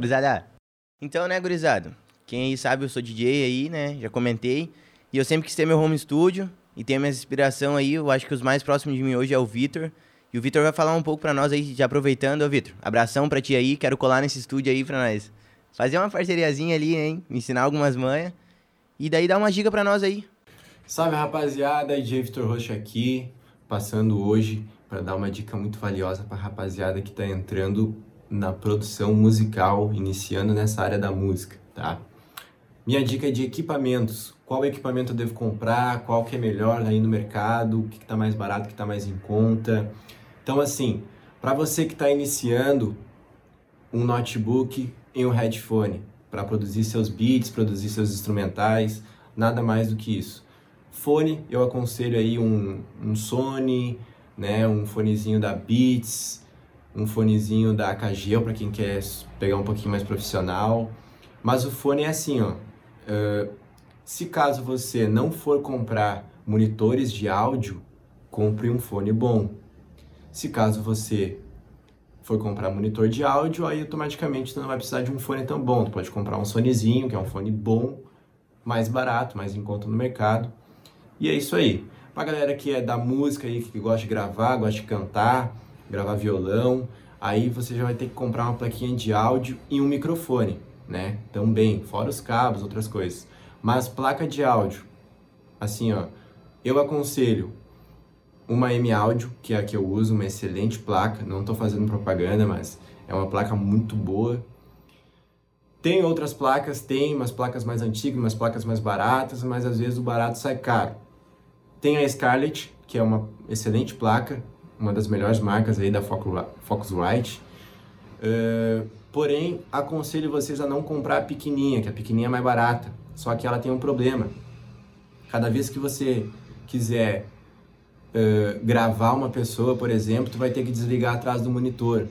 S2: Então, né, gurizada? Quem sabe, eu sou DJ aí, né? Já comentei. E eu sempre quis ter meu home studio. E tenho minha inspiração aí. Eu acho que os mais próximos de mim hoje é o Vitor. E o Vitor vai falar um pouco pra nós aí, já aproveitando. Ô, Vitor, abração pra ti aí. Quero colar nesse estúdio aí pra nós. Fazer uma parceriazinha ali, hein? Me ensinar algumas manhas. E daí dar uma dica pra nós aí.
S9: Salve rapaziada, DJ Vitor Rocha aqui, passando hoje para dar uma dica muito valiosa para rapaziada que está entrando na produção musical, iniciando nessa área da música, tá? Minha dica é de equipamentos. Qual equipamento eu devo comprar? Qual que é melhor aí no mercado? O que está mais barato? O que está mais em conta? Então, assim, para você que está iniciando, um notebook e um headphone para produzir seus beats, produzir seus instrumentais, nada mais do que isso. Fone, eu aconselho aí um, um Sony, né, um fonezinho da Beats, um fonezinho da Cagel para quem quer pegar um pouquinho mais profissional. Mas o fone é assim, ó. eh, se caso você não for comprar monitores de áudio, compre um fone bom. Se caso você for comprar monitor de áudio, aí automaticamente tu não vai precisar de um fone tão bom. Tu pode comprar um Sonyzinho, que é um fone bom, mais barato, mais em conta no mercado. E é isso aí. Pra galera que é da música aí, que gosta de gravar, gosta de cantar, gravar violão, aí você já vai ter que comprar uma plaquinha de áudio e um microfone, né? Também, fora os cabos, outras coisas. Mas placa de áudio, assim ó, eu aconselho uma M Audio, que é a que eu uso, uma excelente placa, não estou fazendo propaganda, mas é uma placa muito boa. Tem outras placas, tem umas placas mais antigas, umas placas mais baratas, mas às vezes o barato sai caro. Tem a Scarlett, que é uma excelente placa, uma das melhores marcas aí da Focu- Focusrite. Uh, Porém, aconselho vocês a não comprar a pequenininha, que a pequenininha é mais barata. Só que ela tem um problema. Cada vez que você quiser uh, gravar uma pessoa, por exemplo, tu vai ter que desligar atrás do monitor.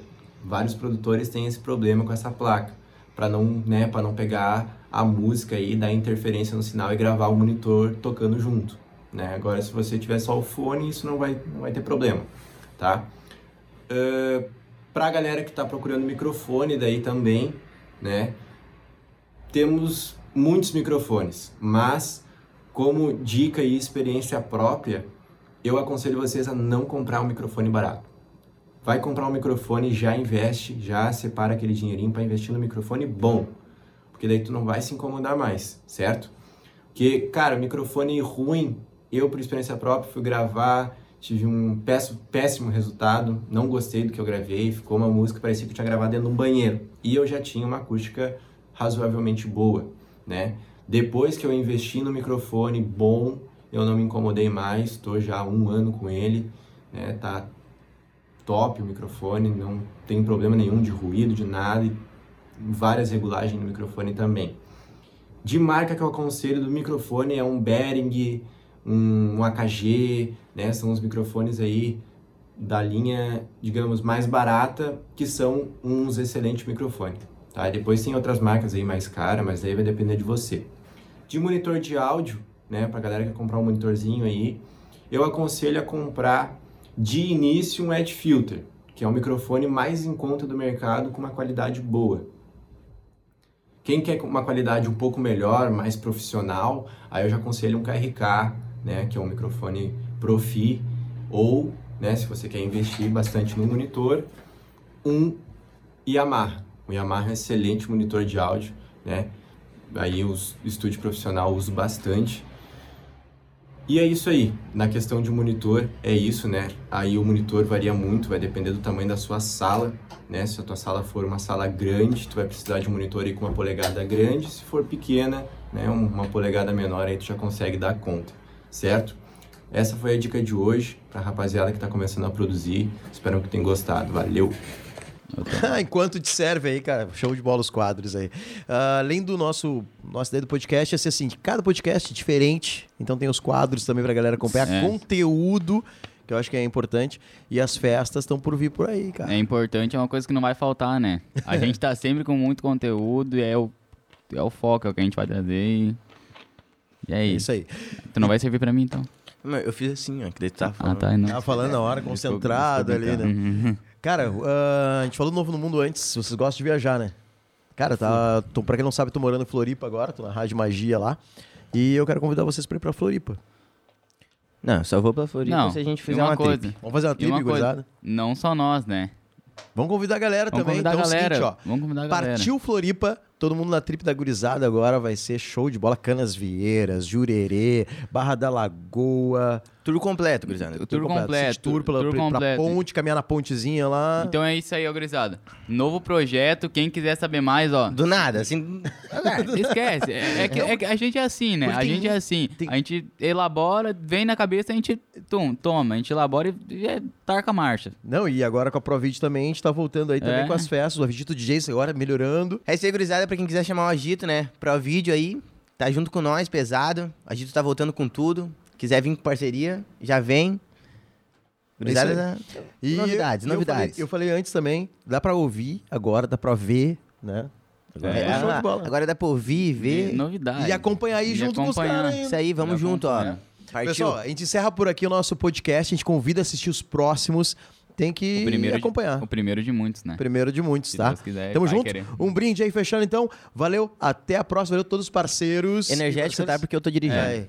S9: Vários produtores têm esse problema com essa placa, para não, né, para não pegar a música e dar interferência no sinal e gravar o monitor tocando junto, né? Agora, se você tiver só o fone, isso não vai, não vai ter problema, tá? Uh, para a galera que está procurando microfone daí também, né? Temos muitos microfones, mas como dica e experiência própria, eu aconselho vocês a não comprar um microfone barato. Vai comprar um microfone, já investe, já separa aquele dinheirinho para investir no microfone bom, porque daí tu não vai se incomodar mais, certo? Porque, cara, microfone ruim, eu por experiência própria fui gravar tive um péssimo resultado, não gostei do que eu gravei, ficou uma música parecia que eu tinha gravado dentro de um banheiro. E eu já tinha uma acústica razoavelmente boa, né? Depois que eu investi no microfone bom, eu não me incomodei mais, estou já há um ano com ele, né? Tá top o microfone, não tem problema nenhum de ruído, de nada, e várias regulagens no microfone também. De marca que eu aconselho do microfone é um Behring, um, um AKG, né? São os microfones aí da linha, digamos, mais barata, que são uns excelentes microfones, tá? Depois tem outras marcas aí mais caras, mas aí vai depender de você. De monitor de áudio, né, pra galera que comprar um monitorzinho aí, eu aconselho a comprar de início um Edge Filter, que é o microfone mais em conta do mercado com uma qualidade boa. Quem quer uma qualidade um pouco melhor, mais profissional, aí eu já aconselho um KRK, né, que é um microfone Profi, ou, né, se você quer investir bastante no monitor, um Yamaha. O Yamaha é um excelente monitor de áudio, né? Aí o estúdio profissional uso bastante. E é isso aí. Na questão de monitor, é isso, né? Aí o monitor varia muito, vai depender do tamanho da sua sala, né? Se a tua sala for uma sala grande, tu vai precisar de um monitor aí com uma polegada grande. Se for pequena, né, uma polegada menor, aí tu já consegue dar conta certo? Essa foi a dica de hoje para a rapaziada que está começando a produzir. Espero que tenham gostado. Valeu!
S1: Enquanto te serve aí, cara, show de bola os quadros aí. Uh, além do nosso, nossa ideia do podcast, é ser assim, cada podcast é diferente, então tem os quadros também pra galera acompanhar, é. conteúdo, que eu acho que é importante, e as festas estão por vir por aí, cara.
S3: É importante, é uma coisa que não vai faltar, né? A gente tá sempre com muito conteúdo e é o, é o foco, é o que a gente vai trazer e e é isso. aí. Tu não vai servir pra mim, então?
S2: Não, eu fiz assim, ó, que daí tu tava
S1: falando. Ah, tá, não. Tava falando na hora, concentrado ali, né? Uhum. Cara, uh, a gente falou do Novo no Mundo antes, vocês gostam de viajar, né? Cara, tá, tô, pra quem não sabe, tô morando em Floripa agora, tô na Rádio Magia lá. E eu quero convidar vocês pra ir pra Floripa.
S2: Não, só vou pra Floripa não, se a gente fizer uma, uma coisa.
S1: trip. Vamos fazer uma trip, uma coisa,
S3: Não só nós, né?
S1: Vamos convidar a galera Vamos também. Convidar então, a galera. É o seguinte, ó. Vamos convidar a galera. Partiu Floripa, Todo mundo na trip da gurizada agora vai ser show de bola. Canas Vieiras, Jurerê, Barra da Lagoa.
S2: Tudo completo, gurizada.
S3: Tudo, tudo completo. completo.
S1: Tour pela,
S3: tudo
S1: pra,
S3: completo.
S1: ponte, caminhar na pontezinha lá.
S3: Então é isso aí, ó, gurizada. Novo projeto, quem quiser saber mais, ó.
S2: Do nada, assim.
S3: Esquece. É, é, que, é, que, a gente é assim, né? a gente é assim. Tem... A gente elabora, vem na cabeça, a gente tum, toma, a gente elabora e é, tarca a marcha.
S1: Não, e agora com a Provid também, a gente tá voltando aí também é. com as festas. O Avidito DJ agora melhorando.
S2: É isso aí, gurizada, pra quem quiser chamar o Agito, né? Provid aí, tá junto com nós, pesado. O Agito tá voltando com tudo. Quiser vir com parceria, já vem.
S1: Gurizada, e novidades, eu, novidades. Eu falei, eu falei, antes também, dá pra ouvir agora, dá pra ver, né?
S2: Agora, é, é agora dá pra ouvir, ver.
S3: Novidade.
S1: E acompanhar aí e junto acompanhar. com os caras.
S2: Isso aí, vamos junto, ó.
S1: Partiu. Pessoal, a gente encerra por aqui o nosso podcast. A gente convida a assistir os próximos tem que o acompanhar.
S3: De, o primeiro de muitos, né?
S1: Primeiro de muitos, Se tá? Deus quiser, Tamo junto. Querer. Um brinde aí, fechando então. Valeu, até a próxima. Valeu todos os parceiros.
S2: Energético, tá? Porque eu tô dirigindo. É.